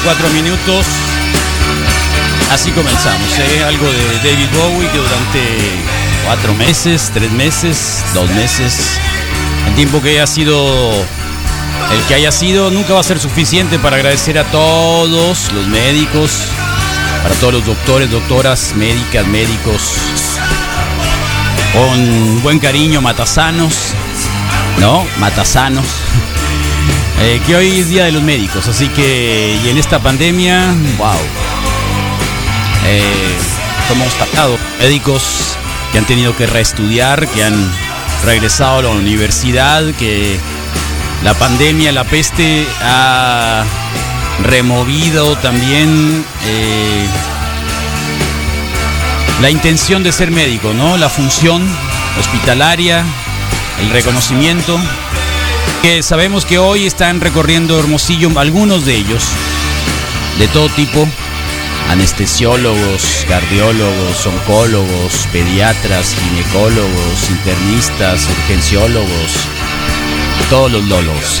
con 4 minutos. Así comenzamos, ¿eh? Algo de David Bowie que durante 4 meses, 3 meses, 2 meses, el tiempo que haya sido, el que haya sido, nunca va a ser suficiente para agradecer a todos los médicos, para todos los doctores, doctoras, médicas, médicos, con buen cariño, matasanos, ¿no? Matasanos. Eh, que hoy es Día de los Médicos, así que, y en esta pandemia, wow. Eh, hemos tratado médicos que han tenido que reestudiar, que han regresado a la universidad, que la pandemia, la peste ha removido también eh, la intención de ser médico, ¿no? La función hospitalaria, el reconocimiento que sabemos que hoy están recorriendo Hermosillo, algunos de ellos, de todo tipo, anestesiólogos, cardiólogos, oncólogos, pediatras, ginecólogos, internistas, urgenciólogos, todos los lólogos.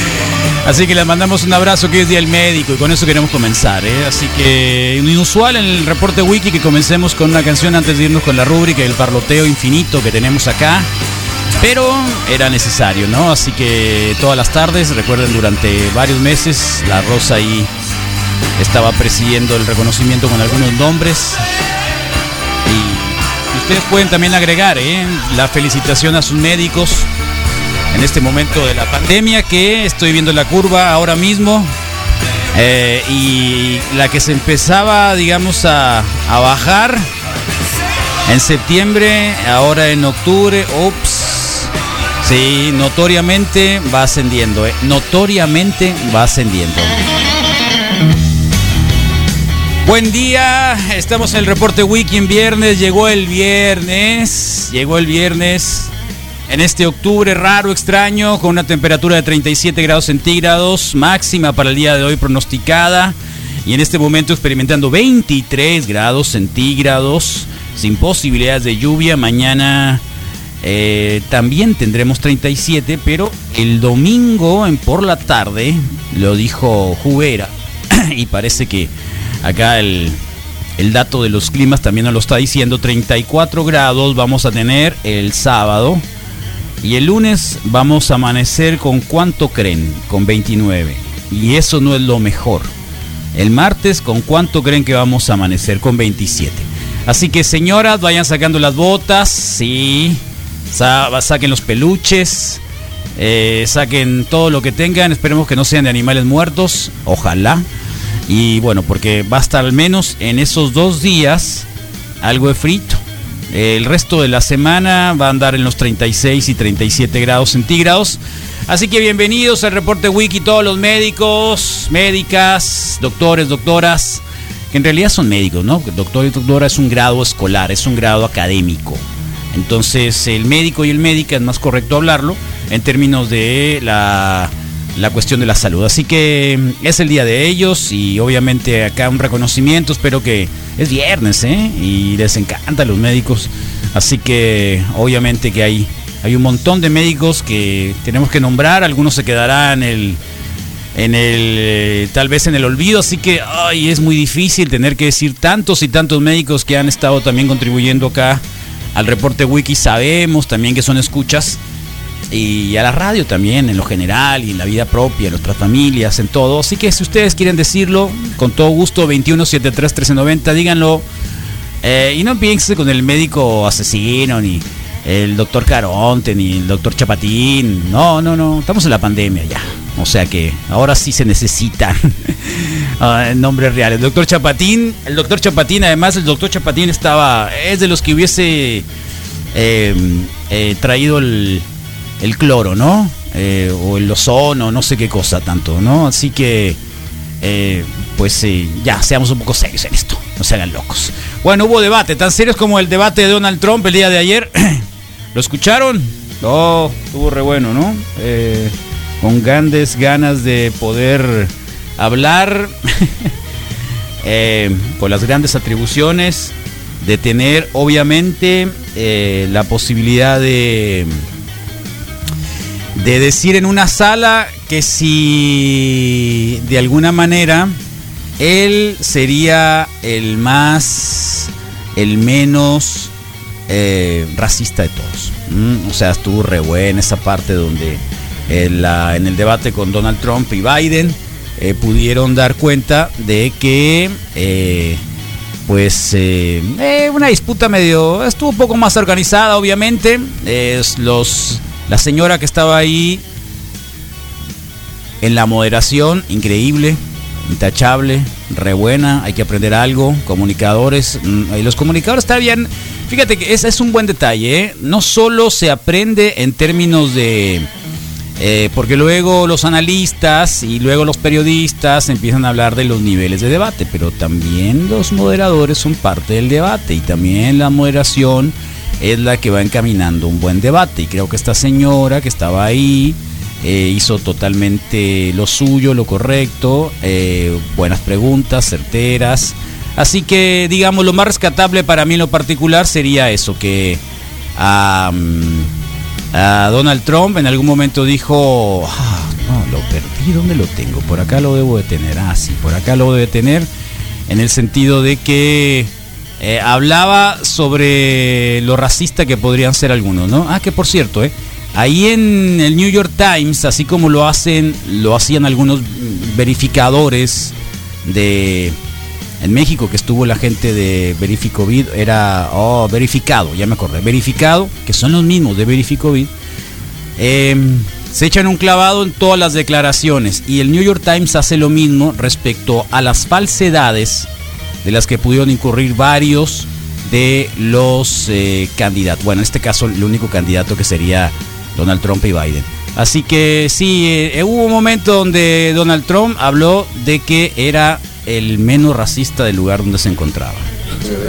Así que les mandamos un abrazo que es Día del Médico y con eso queremos comenzar. ¿eh? Así que inusual en el reporte wiki que comencemos con una canción antes de irnos con la rúbrica del parloteo infinito que tenemos acá. Pero era necesario, ¿no? Así que todas las tardes, recuerden, durante varios meses, la Rosa ahí estaba presidiendo el reconocimiento con algunos nombres. Y ustedes pueden también agregar ¿eh? la felicitación a sus médicos en este momento de la pandemia, que estoy viendo la curva ahora mismo. Eh, y la que se empezaba, digamos, a, a bajar en septiembre, ahora en octubre, ups, Sí, notoriamente va ascendiendo, ¿eh? notoriamente va ascendiendo. Buen día, estamos en el reporte en viernes, llegó el viernes, llegó el viernes en este octubre raro, extraño, con una temperatura de 37 grados centígrados, máxima para el día de hoy pronosticada, y en este momento experimentando 23 grados centígrados, sin posibilidades de lluvia, mañana eh, también tendremos 37, pero el domingo en por la tarde, lo dijo Jubera, y parece que acá el, el dato de los climas también nos lo está diciendo, 34 grados vamos a tener el sábado. Y el lunes vamos a amanecer con cuánto creen, con 29. Y eso no es lo mejor. El martes, ¿con cuánto creen que vamos a amanecer? Con 27. Así que señoras, vayan sacando las botas. Sí, saquen los peluches, eh, saquen todo lo que tengan, esperemos que no sean de animales muertos, ojalá. Y bueno, porque va a estar al menos en esos dos días algo de frito. El resto de la semana va a andar en los 36 y 37 grados centígrados. Así que bienvenidos al reporte Wiki, todos los médicos, médicas, doctores, doctoras, que en realidad son médicos, ¿no? Doctor y doctora es un grado escolar, es un grado académico. Entonces el médico y el médica es más correcto hablarlo en términos de la, cuestión de la salud. Así que mm, es el día de ellos y obviamente acá un reconocimiento. Espero que es viernes ¿eh? y les encanta los médicos. Así que obviamente que hay, hay un montón de médicos que tenemos que nombrar. Algunos se quedarán en el, en el tal vez en el olvido. Así que ay, es muy difícil tener que decir tantos y tantos médicos que han estado también contribuyendo acá al reporte wiki sabemos también que son escuchas y a la radio también en lo general y en la vida propia, en nuestras familias, en todo. Así que si ustedes quieren decirlo, con todo gusto, 2173 1390, díganlo. Eh, y no piensen con el médico asesino, ni el doctor Caronte, ni el doctor Chapatín. No, no, no, estamos en la pandemia ya. O sea que ahora sí se necesitan ah, nombres reales. El doctor Chapatín, el doctor Chapatín, además el doctor Chapatín estaba, es de los que hubiese em, eh, traído el, cloro, ¿no? Eh, o el ozono, no sé qué cosa tanto, ¿no? Así que, eh, pues ya, seamos un poco serios en esto, no se hagan locos. Bueno, hubo debate, tan serios como el debate de Donald Trump el día de ayer. ¿Lo escucharon? No, estuvo re bueno, ¿no? Con grandes ganas de poder hablar, eh, con las grandes atribuciones, de tener obviamente eh, la posibilidad de, de decir en una sala que si de alguna manera él sería el más, el menos eh, racista de todos. Mm, o sea, estuvo re buena esa parte donde en, la, en el debate con Donald Trump y Biden eh, pudieron dar cuenta de que eh, pues eh, una disputa medio estuvo un poco más organizada obviamente. Es los la señora que estaba ahí en la moderación increíble intachable re buena hay que aprender algo comunicadores mm, y los comunicadores está bien. Fíjate que ese es un buen detalle no solo se aprende en términos de eh, porque luego los analistas y luego los periodistas empiezan a hablar de los niveles de debate, pero también los moderadores son parte del debate y también la moderación es la que va encaminando un buen debate. Y creo que esta señora que estaba ahí eh, hizo totalmente lo suyo, lo correcto, eh, buenas preguntas, certeras. Así que, digamos, lo más rescatable para mí en lo particular sería eso, que Donald Trump en algún momento dijo, ah, no, lo perdí, ¿dónde lo tengo? Por acá lo debo de tener, ah, sí, por acá lo debo de tener, en el sentido de que eh, hablaba sobre lo racista que podrían ser algunos, ¿no? Ah, que por cierto, ¿eh? Ahí en el New York Times, así como lo hacen, lo hacían algunos verificadores de en México que estuvo la gente de Verificovid era oh, verificado, ya me acordé, verificado, que son los mismos de Verificovid. Em, se echan un clavado en todas las declaraciones y el New York Times hace lo mismo respecto a las falsedades de las que pudieron incurrir varios de los eh, candidatos. Bueno, en este caso el único candidato que sería Donald Trump y Biden. Así que sí, eh, hubo un momento donde Donald Trump habló de que era el menos racista del lugar donde se encontraba.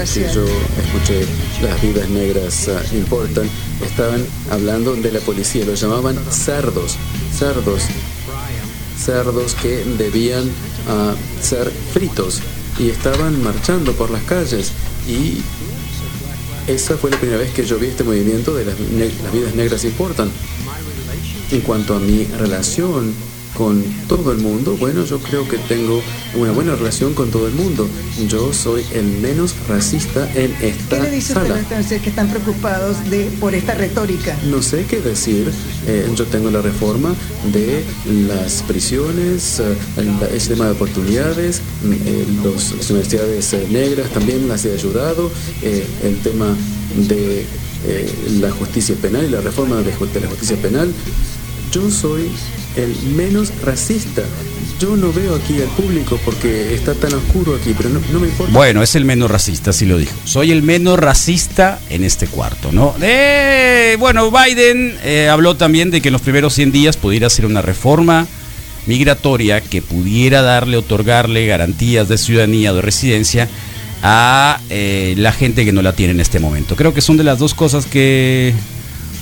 Si yo escuché las vidas negras uh, importan, estaban hablando de la policía, lo llamaban cerdos, cerdos, cerdos que debían uh, ser fritos. Y estaban marchando por las calles. Y esa fue la primera vez que yo vi este movimiento de las, las vidas negras importan. En cuanto a mi relación con todo el mundo? Bueno, yo creo que tengo una buena relación con todo el mundo. Yo soy el menos racista en esta ¿Qué le dice sala. entonces que están preocupados de, por esta retórica? No sé qué decir. Eh, yo tengo la reforma de las prisiones, eh, el, sistema de oportunidades, eh, los, las universidades eh, negras también las he ayudado, eh, el tema de eh, la justicia penal y la reforma de la justicia penal. Yo soy el menos racista. Yo no veo aquí al público porque está tan oscuro aquí, pero no, me importa. Bueno, es el menos racista, sí lo dijo. Soy el menos racista en este cuarto, ¿no? Eh, bueno, Biden eh, habló también de que en los primeros 100 días pudiera hacer una reforma migratoria que pudiera darle, otorgarle garantías de ciudadanía o de residencia a eh, la gente que no la tiene en este momento. Creo que son de las dos cosas que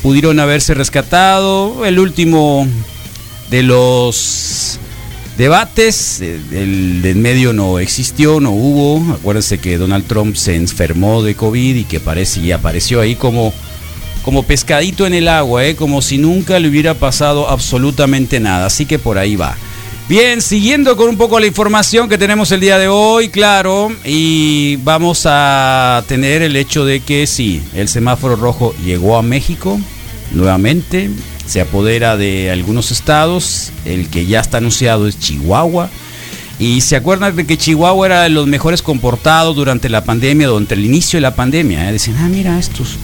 pudieron haberse rescatado. El último de los debates, el de en medio no existió, no hubo. Acuérdense que Donald Trump se enfermó de COVID y que parece y apareció ahí como, como pescadito en el agua, ¿eh? como si nunca le hubiera pasado absolutamente nada. Así que por ahí va. Bien, siguiendo con un poco la información que tenemos el día de hoy, claro, y vamos a tener el hecho de que sí, el semáforo rojo llegó a México nuevamente, se apodera de algunos estados, el que ya está anunciado es Chihuahua. Y se acuerdan de que Chihuahua era de los mejores comportados durante la pandemia, durante el inicio de la pandemia. ¿eh? Decían, ah, mira estos,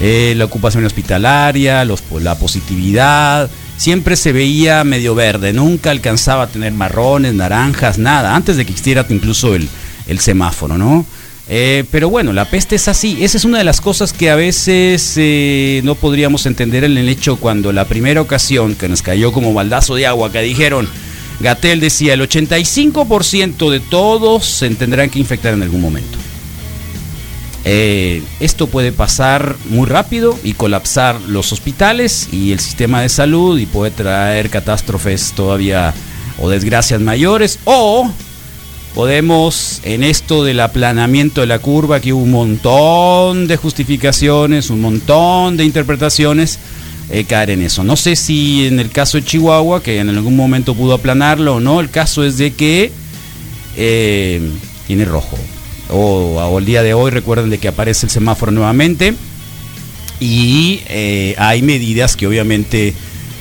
eh, la ocupación hospitalaria, los, la positividad, siempre se veía medio verde, nunca alcanzaba a tener marrones, naranjas, nada, antes de que existiera incluso el, el semáforo, ¿no? Eh, pero bueno, la peste es así. Esa es una de las cosas que a veces eh, no podríamos entender en el hecho cuando la primera ocasión que nos cayó como baldazo de agua, que dijeron, Gatel decía, el 85% de todos se tendrán que infectar en algún momento. Eh, esto puede pasar muy rápido y colapsar los hospitales y el sistema de salud y puede traer catástrofes todavía o desgracias mayores o podemos en esto del aplanamiento de la curva, que hubo un montón de justificaciones, un montón de interpretaciones, eh, caer en eso. No sé si en el caso de Chihuahua, que en algún momento pudo aplanarlo o no, el caso es de que eh, tiene rojo. O, el día de hoy recuerden de que aparece el semáforo nuevamente y eh, hay medidas que obviamente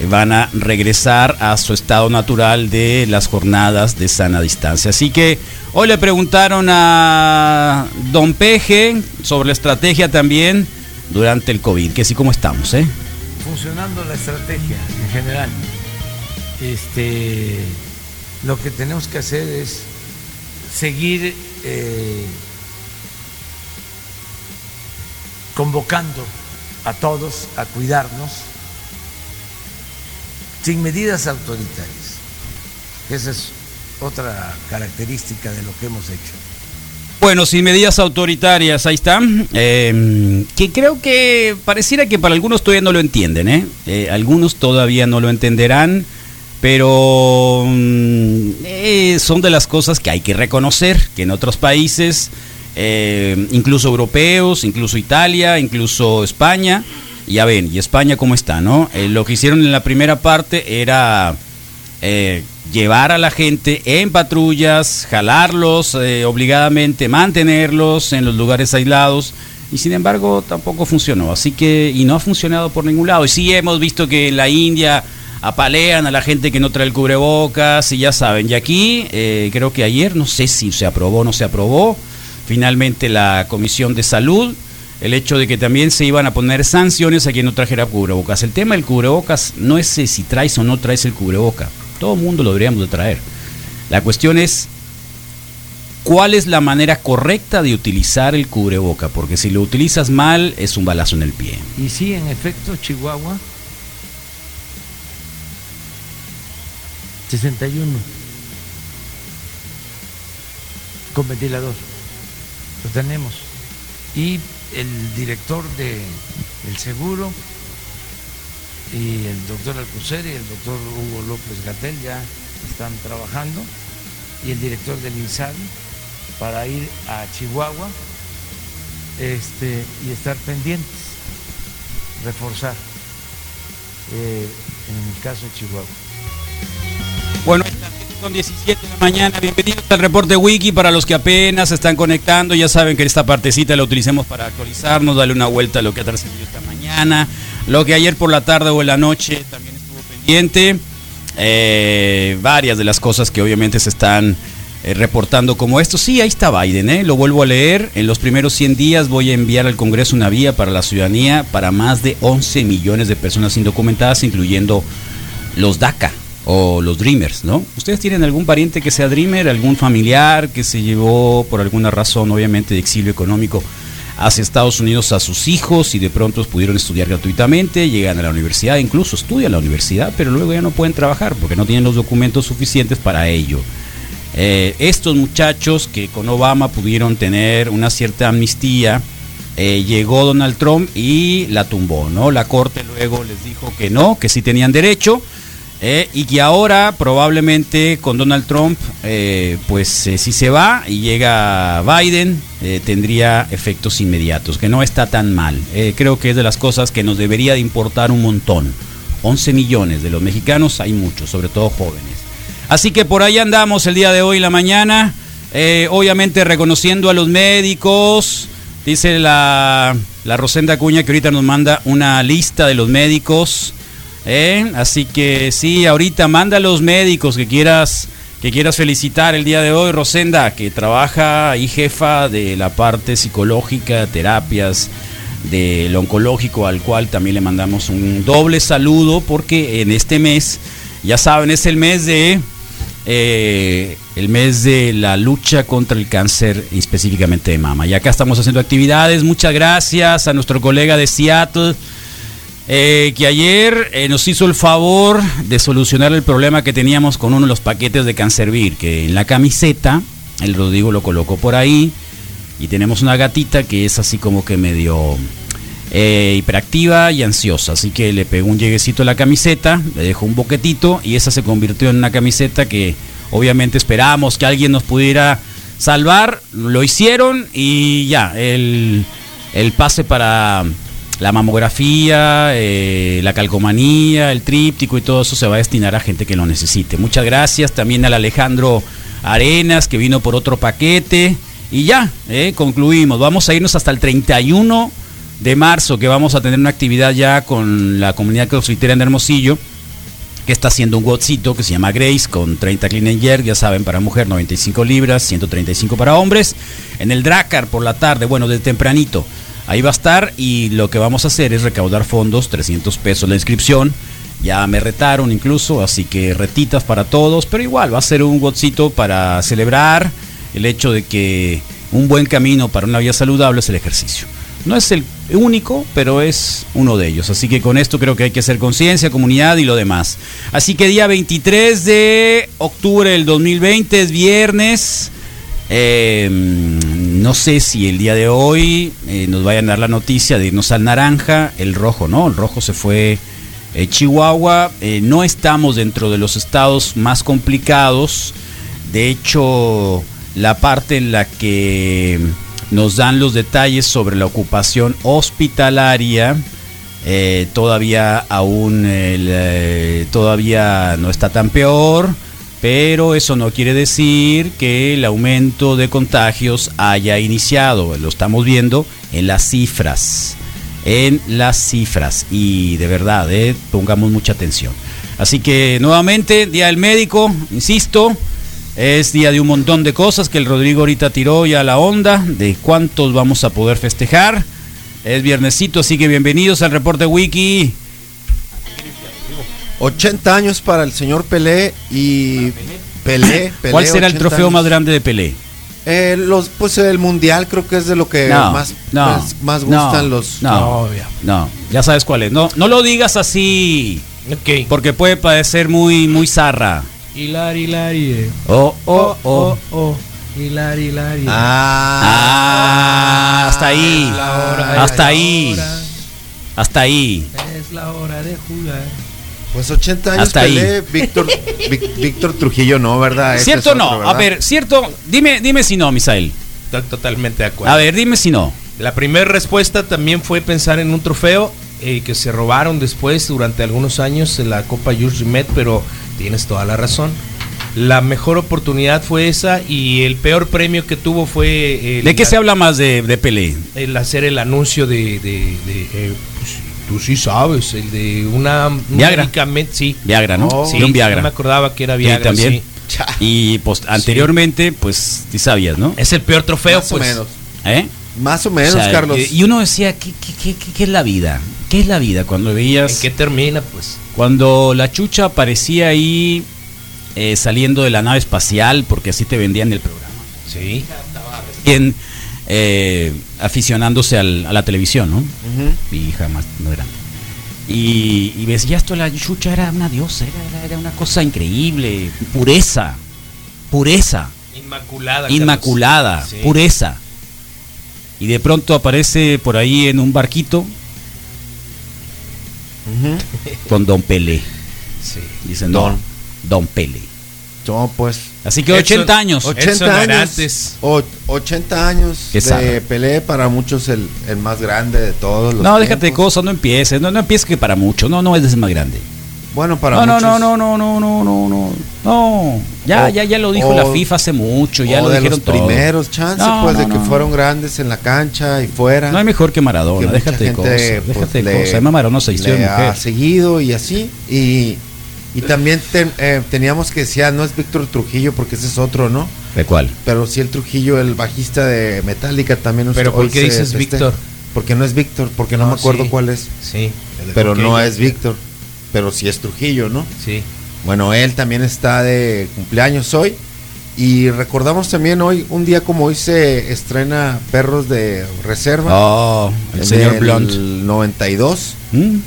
van a regresar a su estado natural de las jornadas de sana distancia. Así que hoy le preguntaron a Don Peje sobre la estrategia también durante el COVID, que sí, ¿cómo estamos? Eh? Funcionando la estrategia en general. Este, lo que tenemos que hacer es seguir eh, convocando a todos a cuidarnos sin medidas autoritarias. Esa es otra característica de lo que hemos hecho. Bueno, sin medidas autoritarias, ahí está. Em, que creo que pareciera que para algunos todavía no lo entienden, ¿eh? eh algunos todavía no lo entenderán, pero mm, eh, son de las cosas que hay que reconocer, que en otros países, eh, incluso europeos, incluso Italia, incluso España, ya ven, y España cómo está, ¿no? Eh, lo que hicieron en la primera parte era eh, llevar a la gente en patrullas, jalarlos eh, obligadamente, mantenerlos en los lugares aislados. Y sin embargo tampoco funcionó. Así que, y no ha funcionado por ningún lado. Y sí hemos visto que en la India apalean a la gente que no trae el cubrebocas y ya saben. Y aquí, creo que ayer, no sé si se aprobó o no se aprobó, finalmente la Comisión de Salud el hecho de que también se iban a poner sanciones a quien no trajera cubrebocas. El tema del cubrebocas no es si traes o no traes el cubreboca. Todo el mundo lo deberíamos de traer. La cuestión es cuál es la manera correcta de utilizar el cubreboca, porque si lo utilizas mal es un balazo en el pie. Y sí, en efecto, Chihuahua 61 con ventilador. Lo tenemos. Y el director del el seguro y el doctor Alcocer y el doctor Hugo López Gatel ya están trabajando y el director del INSABI para ir a Chihuahua este, y estar pendientes, reforzar eh, en el caso de Chihuahua. Bueno, son 17 de la mañana. Bienvenidos al reporte Wiki para los que apenas se están conectando. Ya saben que esta partecita la utilicemos para actualizarnos, darle una vuelta a lo que ha trascendido esta mañana. Lo que ayer por la tarde o en la noche también estuvo pendiente. Eh, varias de las cosas que obviamente se están eh, reportando como esto. Sí, ahí está Biden, ¿eh? lo vuelvo a leer. En los primeros 100 días voy a enviar al Congreso una vía para la ciudadanía para más de 11 millones de personas indocumentadas, incluyendo los DACA o los Dreamers, ¿no? ¿Ustedes tienen algún pariente que sea Dreamer, algún familiar que se llevó por alguna razón, obviamente, de exilio económico hacia Estados Unidos a sus hijos y de pronto pudieron estudiar gratuitamente, llegan a la universidad, incluso estudian la universidad, pero luego ya no pueden trabajar porque no tienen los documentos suficientes para ello? Eh, estos muchachos que con Obama pudieron tener una cierta amnistía, eh, llegó Donald Trump y la tumbó, ¿no? La corte luego les dijo que no, que sí tenían derecho eh, y que ahora probablemente con Donald Trump, eh, pues eh, si se va y llega Biden, tendría efectos inmediatos, que no está tan mal. creo que es de las cosas que nos debería de importar un montón. 11 millones de los mexicanos, hay muchos, sobre todo jóvenes. Así que por ahí andamos el día de hoy, la mañana, obviamente reconociendo a los médicos. Dice la, la Rosenda Cuña que ahorita nos manda una lista de los médicos ¿Eh? Así que sí, ahorita manda a los médicos que quieras que quieras felicitar el día de hoy, Rosenda, que trabaja y jefa de la parte psicológica, terapias del oncológico, al cual también le mandamos un doble saludo, porque en este mes, ya saben, es el mes de eh, el mes de la lucha contra el cáncer, específicamente de mama. Y acá estamos haciendo actividades. Muchas gracias a nuestro colega de Seattle. Eh, que ayer eh, nos hizo el favor de solucionar el problema que teníamos con uno de los paquetes de Cancervir, que en la camiseta, el Rodrigo lo colocó por ahí, y tenemos una gatita que es así como que medio eh, hiperactiva y ansiosa, así que le pegó un lleguecito a la camiseta, le dejó un boquetito y esa se convirtió en una camiseta que obviamente esperábamos que alguien nos pudiera salvar, lo hicieron y ya, el, el pase para la mamografía, eh, la calcomanía, el tríptico y todo eso se va a destinar a gente que lo necesite. Muchas gracias también al Alejandro Arenas que vino por otro paquete. Y ya, eh, concluimos. Vamos a irnos hasta el 31 de marzo, que vamos a tener una actividad ya con la comunidad crossfitera en Hermosillo, que está haciendo un WhatsApp que se llama Grace, con 30 clean and jerk, ya saben, para mujer 95 libras, 135 para hombres. En el Dracar por la tarde, bueno, de tempranito. Ahí va a estar y lo que vamos a hacer es recaudar fondos, 300 pesos la inscripción. Ya me retaron incluso, así que retitas para todos, pero igual va a ser un WhatsApp para celebrar el hecho de que un buen camino para una vida saludable es el ejercicio. No es el único, pero es uno de ellos. Así que con esto creo que hay que hacer conciencia, comunidad y lo demás. Así que día 23 de octubre del 2020 es viernes. Eh, no sé si el día de hoy eh, nos vayan a dar la noticia de irnos al naranja, el rojo, ¿no? El rojo se fue eh, Chihuahua. no estamos dentro de los estados más complicados. De hecho, la parte en la que nos dan los detalles sobre la ocupación hospitalaria. Eh, todavía aún eh, todavía no está tan peor, pero eso no quiere decir que el aumento de contagios haya iniciado. Lo estamos viendo en las cifras, en las cifras y de verdad, eh, pongamos mucha atención. Así que nuevamente, Día del Médico, insisto, es día de un montón de cosas que el Rodrigo ahorita tiró ya la onda de cuántos vamos a poder festejar. Es viernesito, así que bienvenidos al reporte Wiki. 80 años para el señor Pelé y Pelé. ¿Cuál será el trofeo más grande de Pelé? Eh, los, pues el mundial creo que es de lo que más, pues, más, gustan los. No, no, ya sabes cuál es. No, no lo digas así. Porque puede parecer muy, muy zarra. Hilari, hilari. Eh. Oh, oh, oh, oh. Hilari, hilari. Ah, ah, hasta ahí. hasta ahí. Hasta ahí. Es la hora de jugar. Pues 80 años Hasta Pelé, Víctor, Víctor Trujillo no, ¿verdad? ¿Cierto o no? A ver, cierto, dime, dime si no, Misael. Estoy totalmente de acuerdo. A ver, dime si no. La primera respuesta también fue pensar en un trofeo eh, que se robaron después durante algunos años en la Copa Jules Rimet, pero tienes toda la razón. La mejor oportunidad fue esa y el peor premio que tuvo fue... ¿De qué se habla más de, de Pelé? El hacer el anuncio de... Eh, pues, tú sí sabes, el de una... Viagra. sí. Viagra, ¿no? sí, un Viagra. No me acordaba que era Viagra. también. Y pues, anteriormente, pues, sí sabías, ¿no? Es el peor trofeo, Más pues. o menos. ¿Eh? Más o menos, Carlos. Y uno decía, ¿qué, qué, qué, qué es la vida? ¿Qué es la vida? Cuando veías... ¿En qué termina, pues? Cuando la chucha aparecía ahí eh, saliendo de la nave espacial, porque así te vendían el programa. Sí. Recién eh, aficionándose al, a la televisión, ¿no? Mi hija más, no grande. Y, y ves, ya esto, la chucha era una diosa, era, era una cosa increíble, pureza, pureza. Inmaculada. Inmaculada, Sí. pureza. Y de pronto aparece por ahí en un barquito con Don Pelé. Sí. Dicen, Don, Don Pelé. No, pues. Así que Edson- 80 años. Edson 80 años. O- 80 años de. Pelé, para muchos el, el más grande de todos los No, déjate de cosas, no empieces. No, no empieces que para mucho. No, no es más grande. Bueno, para No, no, muchos. no, no, no, no, no, no, no. No. Ya, O- ya, ya lo dijo o- la FIFA hace mucho. Ya o lo de dijeron los todo. primeros, chance, No, pues, no, de que no. fueron grandes en la cancha y fuera. No hay mejor que Maradona. que déjate de cosas. pues, Déjate de le- cosas. Además, Maradona se de ha seguido y así. Y, y también ten- eh, teníamos que decir, ah, no es Víctor Trujillo porque ese es otro, ¿no? ¿De cuál? Pero sí el Trujillo, el bajista de Metallica también. Pero ¿por qué dices festeja. Víctor? Porque no es Víctor, porque no, No, me acuerdo sí. cuál es. Sí. el Pero no es Víctor. Pero sí es Trujillo, ¿no? Sí. Bueno, él también está de cumpleaños hoy. Y recordamos también hoy, un día como hoy se estrena Perros de Reserva. Oh, el señor Blunt. 92. ¿Mm?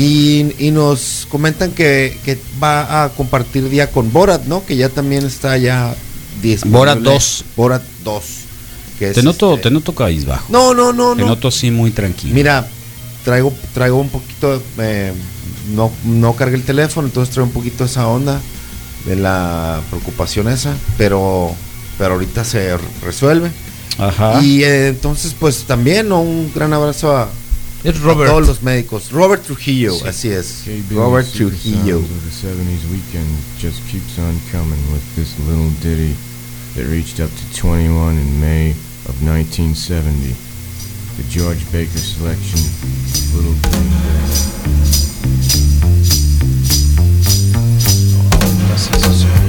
Y, y nos comentan que, que va a compartir día con Borat, ¿no? Que ya también está ya disponible. Borat 2. Borat 2. que es Te noto, este- te noto cabizbajo. No, no, no, Te no. noto así muy tranquilo. Mira, traigo, traigo un poquito, eh, no, no cargué el teléfono, entonces traigo un poquito esa onda de la preocupación esa, pero, pero ahorita se resuelve. Ajá. Y eh, entonces, pues también ¿no? un gran abrazo a, Es a Robert. todos los médicos. Robert Trujillo, así es. KB Robert Trujillo. Sounds the 70s weekend just keeps on coming with this little ditty that reached up to 21 in May of 1970. The George Baker selection, Little Green Bag. Looking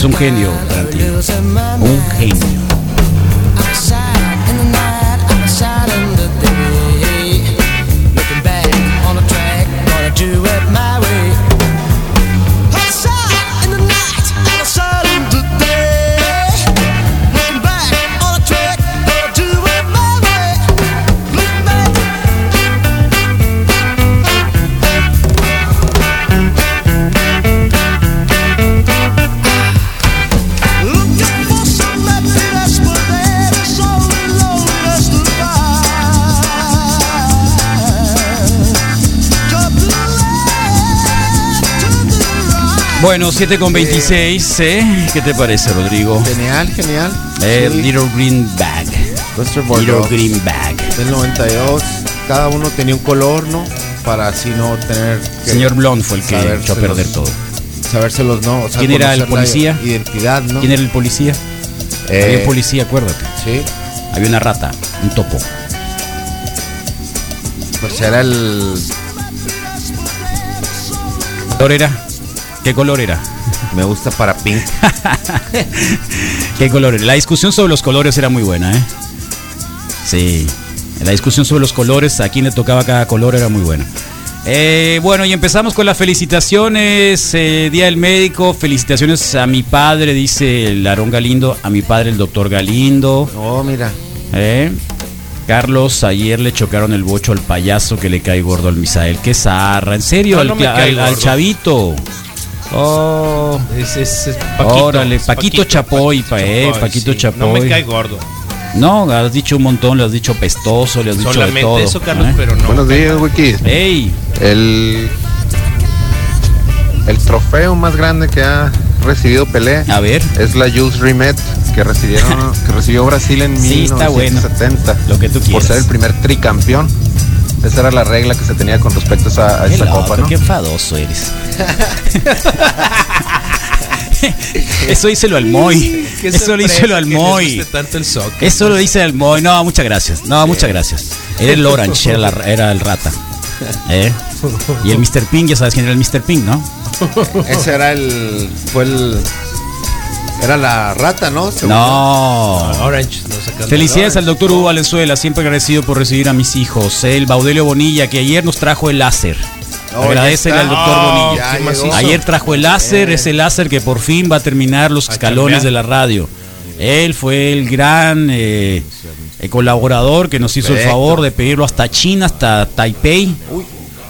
Es un genio, Tarantino. Un genio. Bueno, 7 con 26, ¿eh? ¿Qué te parece, Rodrigo? Genial, genial. Eh, Sí. Little Green Bag. Little Green Bag. del 92. Cada uno tenía un color, ¿no? Para así no tener que Señor Blond fue el que echó a perder todo. Sabérselos, ¿no? O sea, ¿Quién era el policía? Identidad, ¿no? ¿Quién era el policía? Eh, Había un policía, acuérdate. Sí, Había una rata, un topo. pues era el. ¿Qué color era? ¿Qué color era? Me gusta para Pink. ¿Qué color era? La discusión sobre los colores era muy buena, ¿eh? Sí. La discusión sobre los colores, a quién le tocaba cada color, era muy buena. Eh, bueno, y empezamos con las felicitaciones. eh, Día del Médico. Felicitaciones a mi padre, dice el Aarón Galindo. A mi padre, el doctor Galindo. Oh, mira. ¿eh? Carlos, ayer le chocaron el bocho al payaso que le cae gordo al Misael. Qué zarra, en serio, No, al, no chavito. Oh. Es, es- es Paquito, Órale, es Paquito Chapoy, pa- eh, Paquito No me Chapoy. cae gordo. No, has dicho un montón, le has dicho pestoso, le has dicho de Solamente todo. eso, Carlos, ¿eh? pero no. Buenos días, Wiki. ¡Ey! El, el trofeo más grande que ha recibido Pelé A ver, es la Jules Rimet que recibieron que recibió Brasil en Sí, está bueno. 1970 Lo que tú por quieras. ser el primer tricampeón. Esa era la regla que se tenía con respecto a esa, a qué esa loco, copa, ¿no? qué enfadoso eres. Eso díselo al Moy. Eso díselo al Moy. Eso lo dice al Moy. No, muchas gracias. No, muchas gracias. Era el Orange, era, la- era el rata. ¿Eh? Y el Mr. Pink, ya sabes quién era el Mr. Pink, ¿no? Ese era el. Fue el. Era la rata, ¿no? Según No. Orange, no Felicidades al doctor Hugo Valenzuela, siempre agradecido por recibir a mis hijos. El Baudelio Bonilla, que ayer nos trajo el láser. Oh, Agradecele ya al doctor Oh, Bonilla. Ayer trajo el láser, ese láser que por fin va a terminar los escalones de la radio. Él fue el gran eh, eh, colaborador que nos hizo el favor de pedirlo hasta China, hasta Taipei.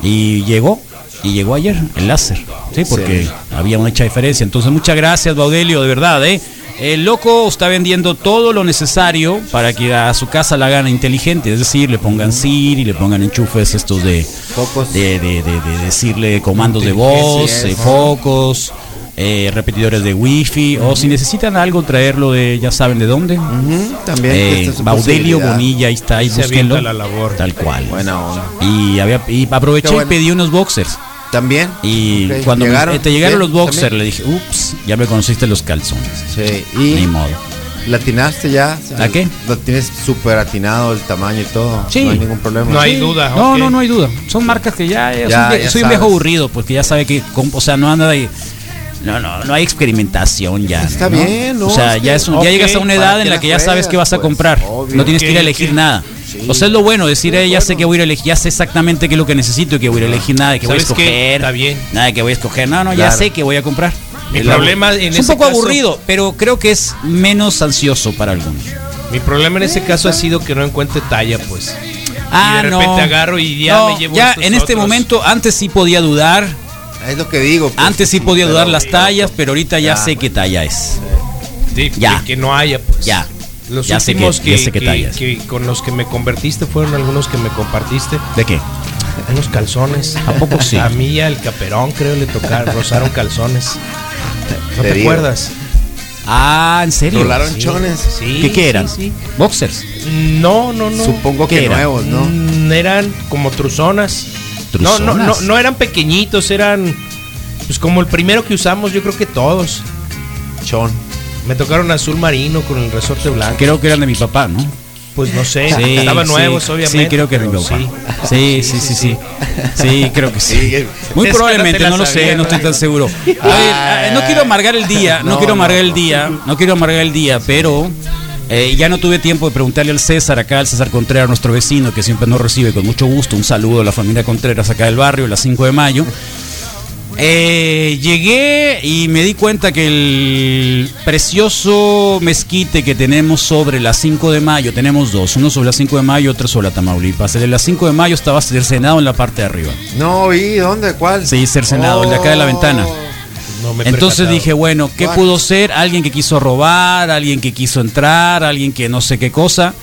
Y llegó, y llegó ayer el láser. Sí, porque había mucha diferencia. Entonces, muchas gracias, Baudelio, de verdad, ¿eh? El loco está vendiendo todo lo necesario para que a su casa la hagan inteligente, es decir, le pongan Siri, le pongan enchufes estos de, Focos. de, de- de- de decirle comandos de voz, eh, focos, eh, repetidores de wifi, o si necesitan algo, traerlo de, ya saben de dónde. Ujú, También. Eh, Baudelio. Bonilla, ahí está, ahí Se búsquenlo. la labor. Tal cual. Buena onda. Y, había, y aproveché bueno. y pedí unos boxers. También. Y cuando llegaron, te llegaron los boxers, también. le dije, ups, ya me conociste los calzones. Sí. Ni Y modo. latinaste ya. ¿A qué? Lo tienes súper atinado el tamaño y todo. Sí. No hay ningún problema. No hay duda. No, no, no hay duda. Son marcas que ya, ya Ya, soy, un vie- ya soy un viejo aburrido porque ya sabe que, o sea, no anda de, no, no, no hay experimentación ya. Está ¿no? bien, ¿no? O sea, Es ya es un- ya llegas a una ¿para edad en la que ya sabes qué vas a comprar. pues? Obvio. no tienes que ir a elegir ok. Nada. O sea, es lo bueno decir, eh, ya sé que voy a ir a elegir, ya sé exactamente qué es lo que necesito y que voy a ir a elegir nada de que voy a ¿Sabes qué? escoger. Está bien. Nada de que voy a escoger. No, no, ya Claro. sé que voy a comprar. Mi Es problema en es un ese poco caso- aburrido, pero creo que es menos ansioso para algunos. Mi problema en ese caso ha sido que no encuentre talla, pues. Ah, y de repente no. agarro y ya No, me llevo ya estos en este otros. momento, antes sí podía dudar, Es lo que digo. pues. antes sí podía dudar las tallas, pero ahorita ya Ya. sé qué talla es. Sí, Ya. Que, que no haya, pues. Ya. Los Ya sé últimos que- que, ya sé qué que- tallas. que con los que me convertiste fueron algunos que me compartiste. ¿De qué? Unos calzones. ¿A poco sí? A mí y al caperón, creo, le tocaron, rozaron calzones. ¿No Te te, acuerdas? Ah, ¿en serio? Rolaron Sí, chones. Sí, ¿Qué, qué eran? sí, sí. Boxers. No, no, no. Supongo ¿Qué que era? nuevos, ¿no? Mm, Eran como truzonas. No, no, no, ¿Truzonas? no eran pequeñitos, eran pues como el primero que usamos, yo creo que todos. Chon. Me tocaron azul marino con el resorte blanco. Creo que eran de mi papá, ¿no? Pues no sé, Sí, estaban sí, nuevos, obviamente. Sí, creo que era sí. Sí, sí, sí, sí. Sí, creo que sí. Muy probablemente, no lo sabía, sé, no estoy tan seguro. Oye, eh, no quiero amargar el día, no, No, quiero amargar no, el día, no quiero amargar el día, pero eh, ya no tuve tiempo de preguntarle al César, acá al César Contreras, nuestro vecino, que siempre nos recibe con mucho gusto. Un saludo a la familia Contreras acá del barrio, las 5 de mayo. Eh, llegué y me di cuenta que el precioso mezquite que tenemos sobre las 5 de mayo, tenemos dos, uno sobre las 5 de mayo, otro sobre la Tamaulipas. El de las 5 de mayo estaba cercenado en la parte de arriba. No vi, ¿dónde? ¿Cuál? Sí, cercenado, el de acá de la ventana. No me Entonces percatado. dije, bueno, ¿qué What? pudo ser? Alguien que quiso robar, alguien que quiso entrar, alguien que no sé qué cosa.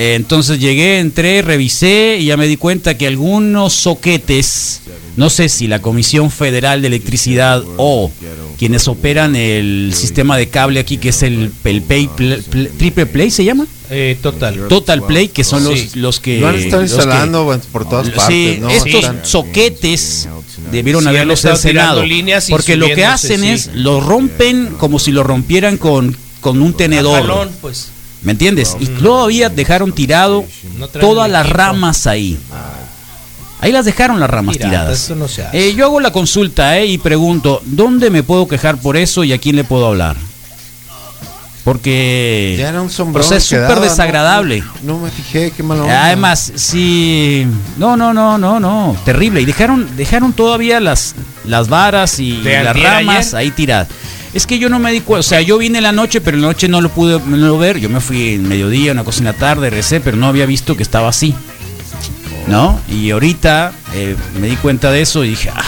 Eh, entonces llegué, entré, revisé y ya me di cuenta que algunos soquetes, no sé si la Comisión Federal de Electricidad o quienes operan el sistema de cable aquí, que es el, el Pay Pl- Pl- Triple Play, ¿se llama? Eh, total. Total Play, que son los, Sí. los que... Lo han estado que- instalando por todas partes, Sí, ¿no? estos Están- soquetes debieron Sí, haberlos y Porque lo que hacen sí. es lo rompen como si lo rompieran con, con un tenedor. Jalón, pues. ¿Me entiendes? Y todavía dejaron tirado todas las ramas ahí. Ahí las dejaron las ramas tiradas. no. Eh, yo hago la consulta eh, y pregunto, ¿dónde me puedo quejar por eso y a quién le puedo hablar? Porque Ya era un sombrón. o sea, es súper desagradable. No, no me fijé, qué mala onda. Además, sí, no, no, no, no, no, terrible. Y dejaron, dejaron todavía las, las varas y ¿De las ramas ayer? ahí tiradas. Es que yo no me di cuenta, o sea, yo vine en la noche, pero en la noche no lo pude no lo ver. Yo me fui en mediodía, una cosa en la tarde, recé, pero no había visto que estaba así. ¿No? Y ahorita eh, me di cuenta de eso y dije, ah,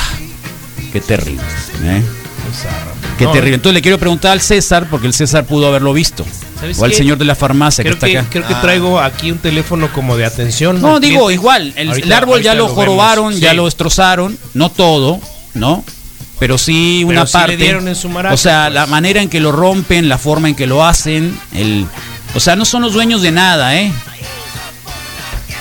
qué terrible. ¿eh? Qué No, terrible. Entonces le quiero preguntar al César, porque el César pudo haberlo visto. ¿Sabes O al qué? señor de la farmacia que Creo está que, acá. creo que Ah. traigo aquí un teléfono como de atención. No, digo, cliente. igual, el, Ahorita- el árbol ya lo jorobaron, ya lo destrozaron, no todo, ¿no? Pero sí Pero una sí le parte. dieron en su maraca, o sea, pues. la manera en que lo rompen, la forma en que lo hacen, el o sea, no son los dueños de nada, ¿eh?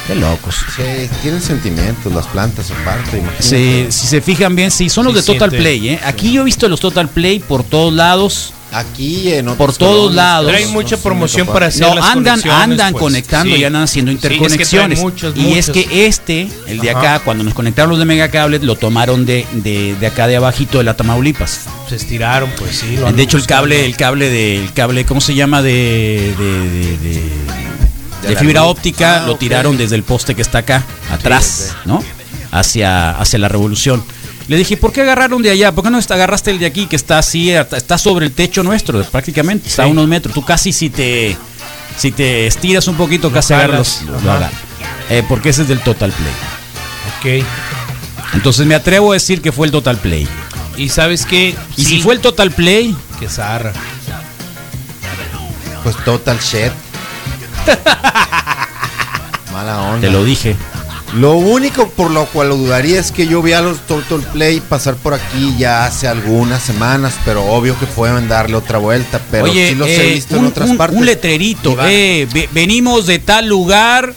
Qué locos. Sí, tienen sentimientos las plantas aparte, imagínate. Sí, si se fijan bien, sí, son los Sí, de Total siente. Play, ¿eh? Aquí yo he visto los Total Play por todos lados. Aquí en otros Por todos colonias, lados. Traen mucha no, promoción para hacer No, las andan, andan pues. conectando Sí. y andan haciendo Sí, es que traen interconexiones. muchos, y es que este, el de acá, cuando nos conectaron los de Megacable, lo tomaron de, de, de acá de abajito de la Tamaulipas. Se estiraron, pues sí. lo De hecho, el cable, el cable del cable, ¿cómo se llama? De, de, de- de- de la fibra luz. óptica, Ah, lo tiraron desde el poste que está acá, atrás, ¿no? Hacia, hacia la revolución. Le dije, ¿por qué agarraron de allá? ¿Por qué no agarraste el de aquí que está así, está sobre el techo nuestro, prácticamente, está a unos metros? Tú casi si te, si te estiras un poquito, casi agarras, lo. Eh, porque ese es del Total Play. Ok. Entonces me atrevo a decir que fue el Total Play. Y sabes qué? Y Sí, si fue el Total Play, Que zarra. Pues total shit. Mala onda. te lo dije. Lo único por lo cual lo dudaría es que yo vi a los Total Play pasar por aquí ya hace algunas semanas, pero obvio que pueden darle otra vuelta, pero Oye, sí los eh, he visto un, en otras un- partes. un letrerito, eh, ve- venimos de tal lugar,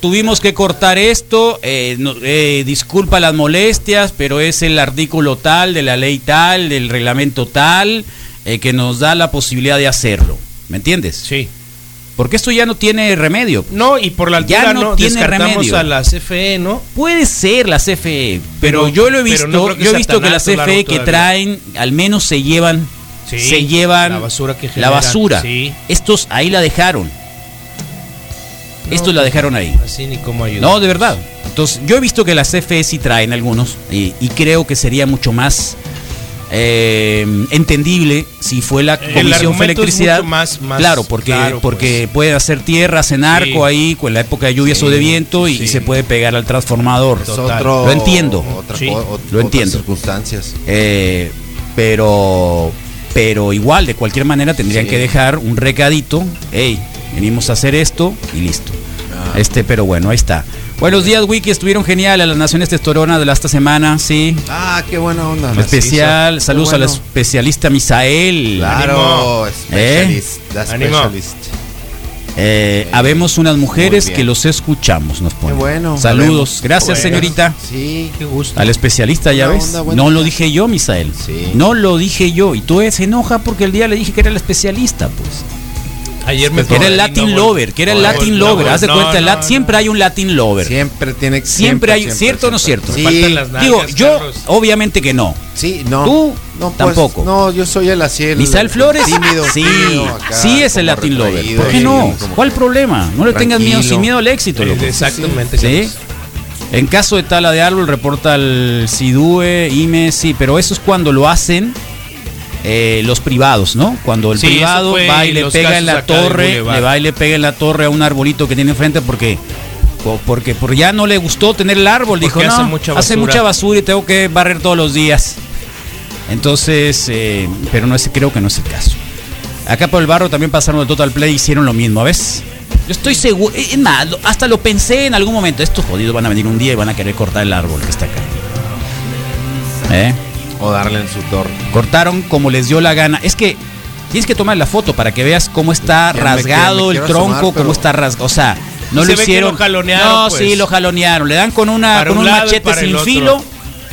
tuvimos que cortar esto, eh, no- eh, disculpa las molestias, pero es el artículo tal, de la ley tal, del reglamento tal, eh, que nos da la posibilidad de hacerlo. ¿Me entiendes? Sí. Porque esto ya no tiene remedio. No, y por la Ya altura no no, tiene descartamos remedio. a la CFE, ¿no? Puede ser la CFE, pero, Pero- yo lo he visto, no yo he visto que la CFE que traen, al menos se llevan, Sí, se llevan la basura que la generan, basura. sí. Estos ahí la dejaron. Estos la dejaron ahí. Así ni cómo ayudar. No, de verdad. Entonces, yo he visto que la CFE sí traen algunos y, y creo que sería mucho más eh, entendible si fue la Comisión es Electricidad. mucho más- más claro, porque, claro, porque pues. puede hacer tierras en arco Sí. ahí con la época de lluvias Sí, o de viento y, sí. y se puede pegar al transformador. Otro- Lo entiendo. otra lo otras entiendo. circunstancias. Eh, pero pero igual de cualquier manera tendrían Sí. que dejar un recadito hey venimos a hacer esto y listo Ah. este pero bueno ahí está Buenos días, Wiki. Estuvieron geniales las Naciones Testosterona de la esta semana, sí. Ah, qué buena onda. Especial, Macizo. saludos Qué a la bueno. especialista Misael. Claro, ¿Eh? specialist, la Ánimo. specialist. Eh, habemos unas mujeres que los escuchamos, nos ponen. Qué bueno. Saludos. Sabemos. Gracias, Bueno. señorita. Sí, Qué gusto. Al especialista, ya ves. onda, no lo dije yo, Misael. Sí. No lo dije yo. Y tú se enoja porque el día le dije que era el especialista, pues. Ayer me Que era el Latin no Lover, que era el Latin Lover. no Haz de cuenta, no, el lat- no, siempre hay un Latin Lover. Siempre tiene que Siempre hay- ¿cierto o no cierto? Me Sí, faltan las nalgas, Digo, yo, Carlos. obviamente que no. sí, no. Tú, no, pues, tampoco. No, yo soy el así el Misael Flores, tímido, sí, tímido acá, sí es el Latin Lover. ¿Por qué no? ¿Cuál problema? No le tengas miedo, sin miedo al éxito, Eh, loco. Exactamente. ¿Sí? En caso de tala de árbol, reporta el SIDUE, IME, sí, pero eso es cuando lo hacen eh, los privados, ¿no? Cuando el Sí, privado va y le pega en la torre, le va y le pega en la torre a un arbolito que tiene enfrente porque po- porque por ya no le gustó tener el árbol, dijo, hace no, mucha hace basura". mucha basura y tengo que barrer todos los días. Entonces, eh, pero no es, creo que no es el caso. Acá por el barro también pasaron el Total Play y hicieron lo mismo, ¿ves? Yo estoy seguro, es más, hasta lo pensé en algún momento, estos jodidos van a venir un día y van a querer cortar el árbol que está acá. ¿Eh? O darle en su torre. Cortaron como les dio la gana. Es que tienes que tomar la foto para que veas cómo está Ya rasgado el tronco, asomar, cómo está rasgado. O sea, no Se lo hicieron. lo jalonearon, no, pues. sí, lo jalonearon. Le dan con una con un machete sin filo.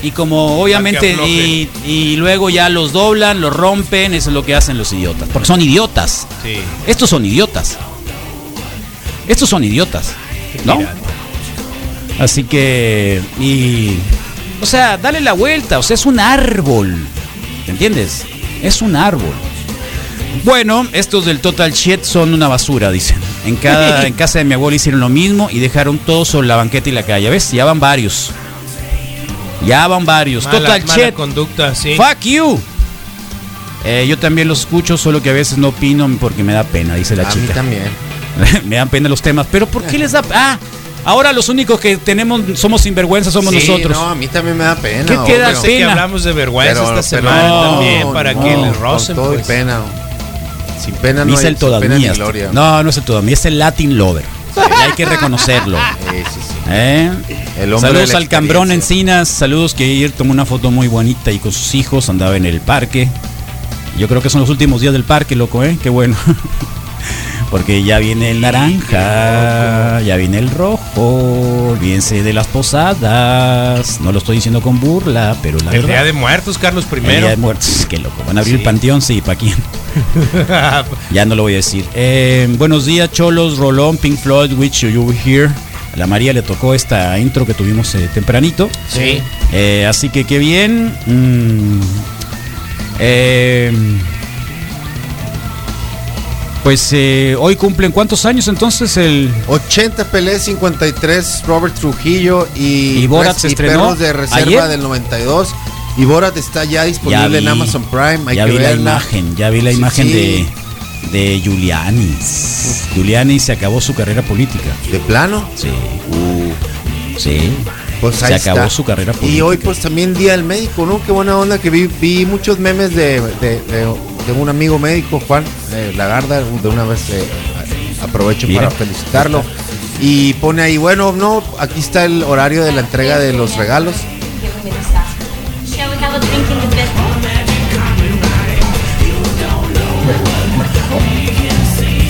Y como obviamente, y, y luego ya los doblan, los rompen, eso es lo que hacen los idiotas. Porque son idiotas. Sí. Estos son idiotas. Estos son idiotas. ¿No? Así que. Y. O sea, dale la vuelta. O sea, es un árbol. ¿Me entiendes? Es un árbol. Bueno, estos del Total Shit son una basura, dicen. En, cada, en casa de mi abuelo hicieron lo mismo y dejaron todo sobre la banqueta y la calle. ¿Ves? Ya van varios. Ya van varios. mala- Total mala Shit. conducta, sí. Fuck you. Eh, yo también los escucho, solo que a veces no opino porque me da pena, dice la a mí chica. también. me dan pena los temas. Pero ¿por qué les da Ah, ahora los únicos que tenemos somos sinvergüenza somos Sí, nosotros. No, a mí también me da pena. ¿Qué te da que pena? hablamos de vergüenza Pero- esta pero semana no, también para no, que les con y pues. pena. Sin pena no hay el todavía. gloria. No, no es el todavía, es el Latin Lover. Y hay que reconocerlo. Sí, sí, sí. ¿Eh? El hombre saludos al Cambrón. Encinas, saludos que ayer tomó una foto muy bonita y con sus hijos andaba en el parque. Yo creo que son los últimos días del parque, loco, ¿eh? Qué bueno. Porque ya viene el naranja, ya viene el rojo, olvídense de las posadas. No lo estoy diciendo con burla, pero la El verdad. Día de Muertos, Carlos El primero. Día de Muertos, qué loco. ¿Van a abrir Sí. el panteón? Sí, ¿para quién? Ya no lo voy a decir. Eh, buenos días, Cholos, Rolón, Pink Floyd, Which You Here. A la María le tocó esta intro que tuvimos eh, tempranito. sí. Eh, así que qué bien. Mm. Eh, pues eh, hoy cumplen cuántos años entonces el 80 Pelé, 53 Robert Trujillo y, ¿Y Borat se estrenó Perros de Reserva ayer? del 92. Y Borat está ya ya disponible vi, en Amazon Prime. Hay ya que vi la verla. imagen, ya vi la Sí, imagen sí. de de Giulianis. Giuliani se acabó su carrera política. ¿De plano? Sí. Sí. Pues se acabó está. su carrera política. Y hoy pues también Día del Médico, ¿no? Qué buena onda que vi, vi muchos memes de, de- de- de un amigo médico, Juan eh, Lagarda, de una vez eh, aprovecho Mira. para felicitarlo. Y pone ahí, bueno, no, aquí está el horario de la entrega de los regalos.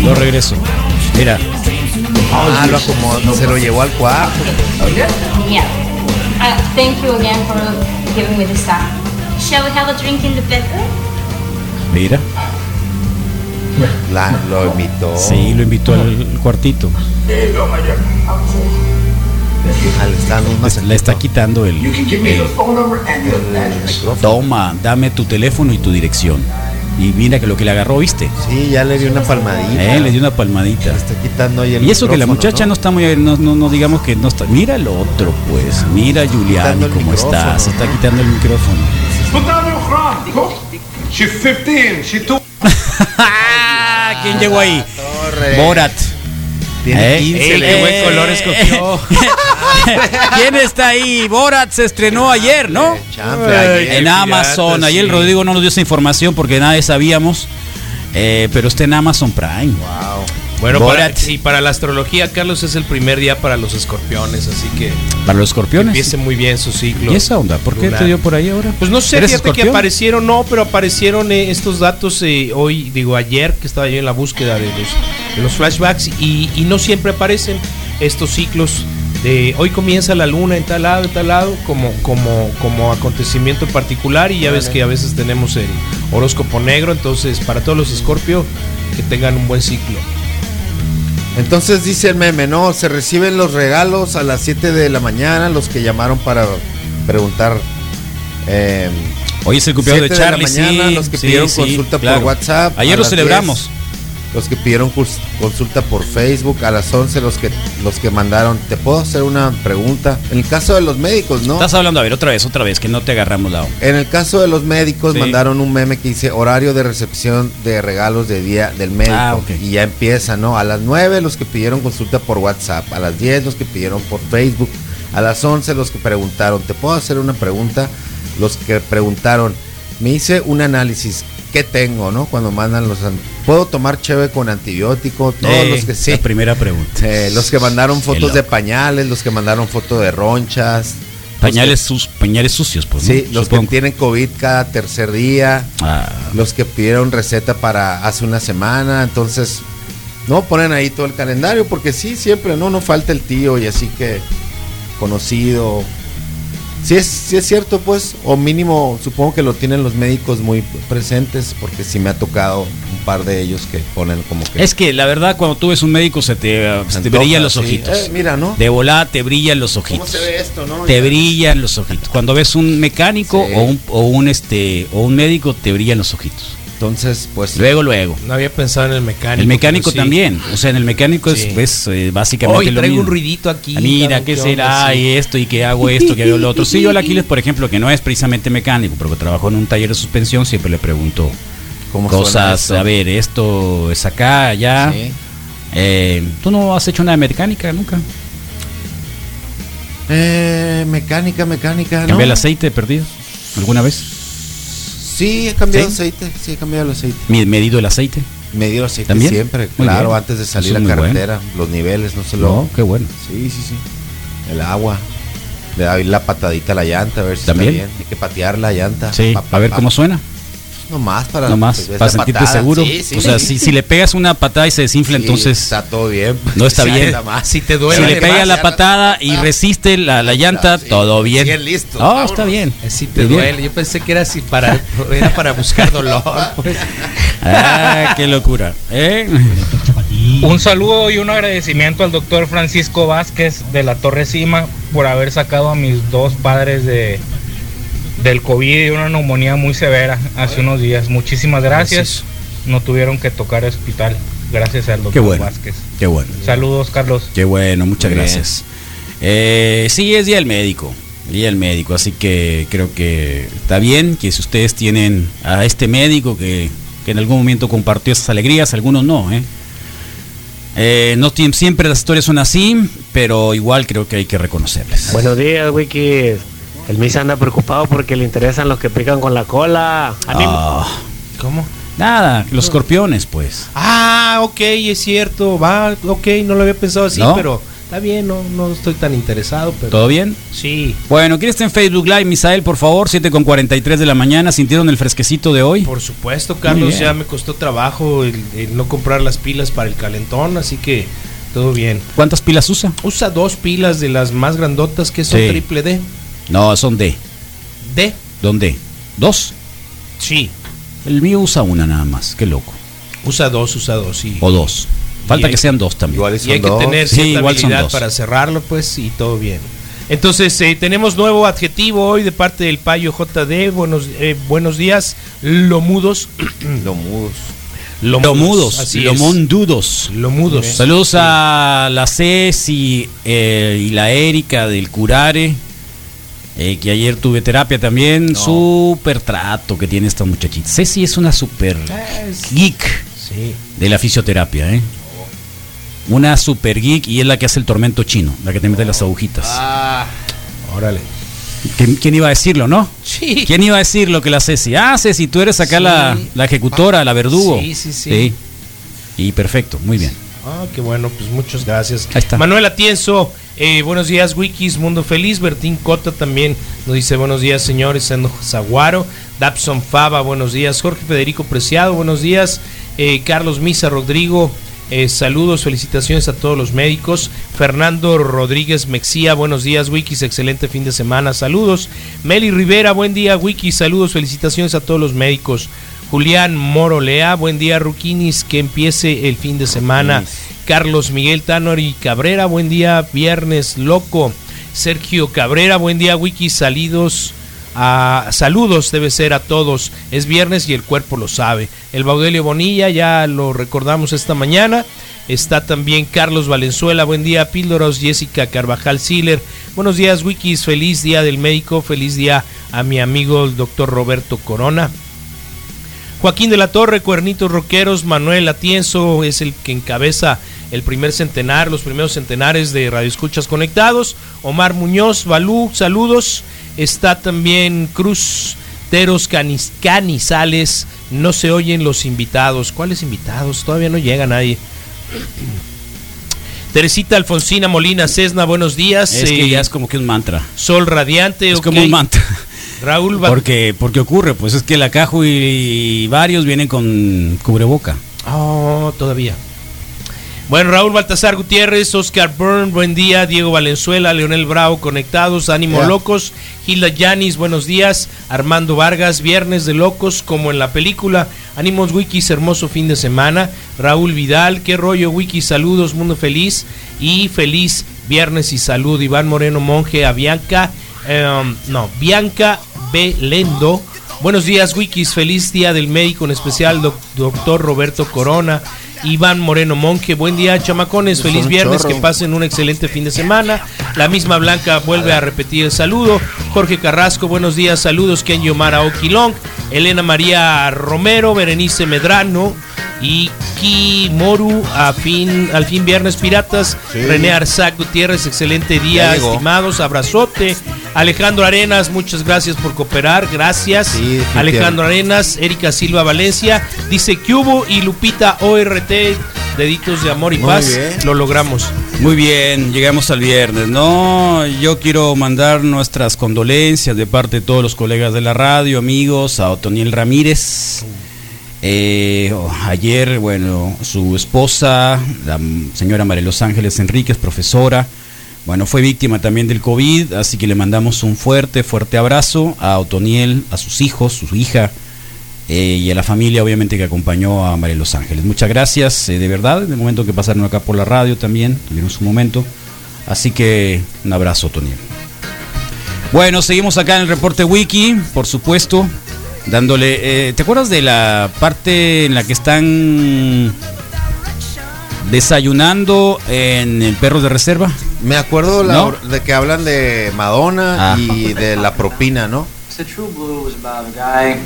Lo regreso. Mira. Ah, lo acomodó, se lo llevó al cuarto. Yeah. Uh, thank you again for giving me this time. Shall we have a drink in the bedroom? Mira. La- lo invitó. Sí, lo invitó al cuartito. Le está quitando el. Toma, dame tu teléfono y tu dirección. Y mira que lo que le agarró, ¿viste? Sí, ya le dio una palmadita. Eh, le dio una palmadita. Le está quitando ahí el Y eso que la muchacha no, está muy, no, no, no digamos que no está. Mira el otro, pues. Mira el cómo está. Se está quitando el micrófono. She's 15. She took. ¿Quién llegó ahí? Borat. Tiene Eh, 15. Ey, le- qué buen color escogió. ¿Quién está ahí? Borat se estrenó ayer, ¿no? Ayer. en Amazon. pirata, Ayer el sí. Rodrigo no nos dio esa información porque nadie sabíamos. Eh, pero está en Amazon Prime. Wow. Bueno, para, y para la astrología, Carlos, es el primer día para los escorpiones, así que Para los escorpiones. empiece muy bien su ciclo. ¿Y esa onda? ¿Por qué lunar. te dio por ahí ahora? Pues no sé, ¿Eres fíjate que escorpión? aparecieron, no, pero aparecieron eh, estos datos eh, hoy, digo ayer, que estaba yo en la búsqueda de los, de los flashbacks y, y no siempre aparecen estos ciclos de hoy comienza la luna en tal lado, en tal lado, como, como, como acontecimiento particular y ya ves que a veces tenemos el horóscopo negro, entonces para todos los escorpio, que tengan un buen ciclo. Entonces dice el meme, ¿no? Se reciben los regalos a las 7 de la mañana, los que llamaron para preguntar. eh, Hoy es el cumpleaños de 7 Charlie, la mañana, sí, los que sí, pidieron sí, consulta claro. por WhatsApp. Ayer lo celebramos. 10, los que pidieron consulta por Facebook, a las 11 los que los que mandaron. ¿Te puedo hacer una pregunta? En el caso de los médicos, ¿no? Estás hablando, a ver, otra vez, otra vez, que no te agarramos la onda. En el caso de los médicos Sí. mandaron un meme que dice horario de recepción de regalos de día del médico. Ah. Y ya empieza, ¿no? A las 9 los que pidieron consulta por WhatsApp, a las 10 los que pidieron por Facebook, a las 11 los que preguntaron, ¿te puedo hacer una pregunta? Los que preguntaron, me hice un análisis, ¿qué tengo, no? Cuando mandan los... ¿Puedo tomar cheve con antibiótico? Todos Eh, los que sí. La primera pregunta. Eh, los que mandaron fotos de pañales, los que mandaron fotos de ronchas. Pañales, sus, pañales sucios, pues. ¿no? Sí, los Supongo. que tienen COVID cada tercer día, Ah, los que pidieron receta para hace una semana, entonces no ponen ahí todo el calendario porque sí, siempre no, no falta el tío y así que conocido. Sí es, sí es cierto, pues, o mínimo supongo que lo tienen los médicos muy presentes porque sí me ha tocado un par de ellos que ponen como que... es que la verdad, cuando tú ves un médico, se te, se te antoja, brillan los sí. ojitos. Eh, mira, ¿no? De volada te brillan los ¿Cómo ojitos. se ve esto, no? Te Ya. brillan los ojitos. Cuando ves un mecánico Sí. o, un, o un este o un médico, te brillan los ojitos. Entonces, pues... Luego, luego. No había pensado en el mecánico. El mecánico sí. también. O sea, en el mecánico es, Sí. es, eh, básicamente Hoy lo traigo mismo. un ruidito aquí. Ah, Mira, ¿qué ¿qué será? Y esto, y que hago esto, que hago lo otro. Sí, yo al Aquiles, por ejemplo, que no es precisamente mecánico, pero que trabajó en un taller de suspensión, siempre le pregunto ¿Cómo cosas. A ver, esto es acá, allá. Sí. Eh, ¿Tú no has hecho nada de mecánica nunca? Eh, mecánica, mecánica. ¿Cambiar ¿no? el aceite perdido? ¿Alguna vez? Sí, he cambiado ¿Sí? aceite. Sí, he cambiado el aceite. ¿Medido el aceite? Medio aceite ¿También? siempre, Muy claro, bien. antes de salir a muy carretera, los niveles, no se lo. No, qué bueno. Sí, sí, sí. El agua. Le da la patadita a la llanta, a ver si ¿También? está bien. Hay que patear la llanta. Sí, Pa, pa, a ver pa. cómo suena. No más para, Nomás, pues, para sentirte patada. seguro. Sí, sí. O sea, si, si le pegas una patada y se desinfla, Sí, entonces está todo bien. no está bien. nada más. Si te Si duele, le pega más, la patada y resiste la, la llanta, Sí, todo bien. bien, listo, No, vámonos. está bien. Eh, Si te bien. duele, yo pensé que era así para, era para buscar dolor. pues. Ah, qué locura. ¿eh? Un saludo y un agradecimiento al doctor Francisco Vázquez de la Torre Cima por haber sacado a mis dos padres de del COVID y una neumonía muy severa hace unos días. Muchísimas gracias. No tuvieron que tocar hospital. Gracias al Qué doctor bueno. Vázquez. Qué bueno. Saludos, Carlos. Qué bueno, muchas Muy gracias. Eh, sí, es Día del Médico. Día del Médico, así que creo que está bien que si ustedes tienen a este médico que, que en algún momento compartió esas alegrías, algunos no, ¿eh? Eh, no siempre las historias son así, pero igual creo que hay que reconocerles. Buenos días, Wiki. El Misa anda preocupado porque le interesan los que pican con la cola. Ánimo. Ah, ¿Cómo? nada, los escorpiones, pues. Ah, ok, es cierto. Va, ok, no lo había pensado así, ¿No? pero está bien, no, no estoy tan interesado. Pero ¿Todo bien? Sí, Bueno, ¿quién está en Facebook Live, Misael, por favor? 7 con 43 de la mañana. ¿Sintieron el fresquecito de hoy? por supuesto, Carlos. Ya me costó trabajo el, el no comprar las pilas para el calentón, así que todo bien. ¿Cuántas pilas usa? Usa dos pilas de las más grandotas que son Sí. triple D. No, son D. D, ¿Dónde? ¿Dos? sí. El mío usa una nada más, qué loco. Usa dos, usa dos, sí. O dos. Falta Y que hay- sean dos también. Igual y hay que tener Sí, cierta igual habilidad para cerrarlo, pues, y todo bien. Entonces, eh, tenemos nuevo adjetivo hoy de parte del Payo JD. Buenos, eh, buenos días, lomudos. Lo mudos. Lomudos, así lomondudos. Lomudos. Saludos a la Ceci eh, y la Erika del Curare, eh, que ayer tuve terapia también. Súper trato que tiene esta muchachita. Ceci es una super geek Sí. de la fisioterapia, ¿eh? Una super geek y es la que hace el tormento chino, la que te mete las agujitas. Ah, órale. ¿Quién, iba a decirlo, no? Sí. ¿Quién iba a decirlo que la Ceci? Ah, Ceci, tú eres acá Sí. la, la ejecutora, la verdugo. Sí, sí, sí. Y perfecto, muy bien. Ah, qué bueno, pues muchas gracias. Manuel Atienzo, eh, buenos días, Wikis, Mundo Feliz. Bertín Cota también nos dice buenos días, señores. Endo Zaguaro, Dabson Fava, buenos días. Jorge Federico Preciado, buenos días. Eh, Carlos Misa Rodrigo, eh, saludos, felicitaciones a todos los médicos. Fernando Rodríguez Mexía, buenos días, Wikis, excelente fin de semana, saludos. Meli Rivera, buen día, Wikis, saludos, felicitaciones a todos los médicos. Julián Morolea, buen día, Ruquinis, que empiece el fin de semana. Carlos Miguel Tanori Cabrera, buen día, viernes loco. Sergio Cabrera, buen día, Wikis, salidos. a saludos debe ser a todos. Es viernes y el cuerpo lo sabe. El Baudelio Bonilla, ya lo recordamos esta mañana. Está también Carlos Valenzuela, buen día, Píldoros, Jessica Carvajal Siller. Buenos días, Wikis, feliz día del médico, feliz día a mi amigo el doctor Roberto Corona. Joaquín de la Torre, Cuernitos Roqueros, Manuel Atienzo es el que encabeza el primer centenar, los primeros centenares de Radio Escuchas Conectados. Omar Muñoz, Balú, saludos. Está también Cruz Teros Canis- Canizales. No se oyen los invitados. ¿Cuáles invitados? Todavía no llega nadie. Teresita Alfonsina Molina Cesna, buenos días. Es que Eh, ya es como que un mantra. Sol Radiante, Es como un mantra. Raúl Porque, porque ocurre, pues es que la Caju y, varios vienen con cubreboca. Oh, todavía. Bueno, Raúl Baltasar Gutiérrez, Oscar Byrne, buen día, Diego Valenzuela, Leonel Bravo, conectados, Ánimo. Locos, Gilda Yanis, buenos días, Armando Vargas, Viernes de Locos, como en la película, Ánimos Wikis, hermoso fin de semana, Raúl Vidal, qué rollo Wikis, saludos, mundo feliz y feliz viernes y salud, Iván Moreno Monje, a Bianca, em, no, Bianca Belendo, Buenos días, Wikis. Feliz día del médico, en especial doc- doctor Roberto Corona. Iván Moreno Monje, buen día, chamacones. Feliz viernes, chorro. que pasen un excelente fin de semana. La misma Blanca vuelve a repetir el saludo. Jorge Carrasco, buenos días, saludos. Ken Yomara Oquilong, Elena María Romero, Berenice Medrano y Moru a fin, al fin viernes piratas. Sí. René Arzac Gutiérrez, excelente día, estimados, abrazote. Alejandro Arenas, muchas gracias por cooperar, gracias. Alejandro Arenas, Erika Silva Valencia, dice hubo y Lupita ORT, deditos de amor y Muy paz, bien. lo logramos. Muy bien, llegamos al viernes, ¿no? Yo quiero mandar nuestras condolencias de parte de todos los colegas de la radio, amigos, a Otoniel Ramírez. Eh, ayer, bueno, su esposa, la señora María Los Ángeles Enríquez, profesora, bueno, fue víctima también del COVID, así que le mandamos un fuerte, fuerte abrazo a Otoniel, a sus hijos, su hija, eh, y a la familia obviamente que acompañó a María Los Ángeles. Muchas gracias, eh, de verdad, el momento que pasaron acá por la radio también, tuvieron su momento. Así que un abrazo, Toniel. Bueno, seguimos acá en el reporte wiki, por supuesto, dándole... eh, ¿Te acuerdas de la parte en la que están desayunando en el perro de reserva? Me acuerdo la ¿No? de que hablan de Madonna Ah. y de la propina, ¿no? So True Blue was about a guy,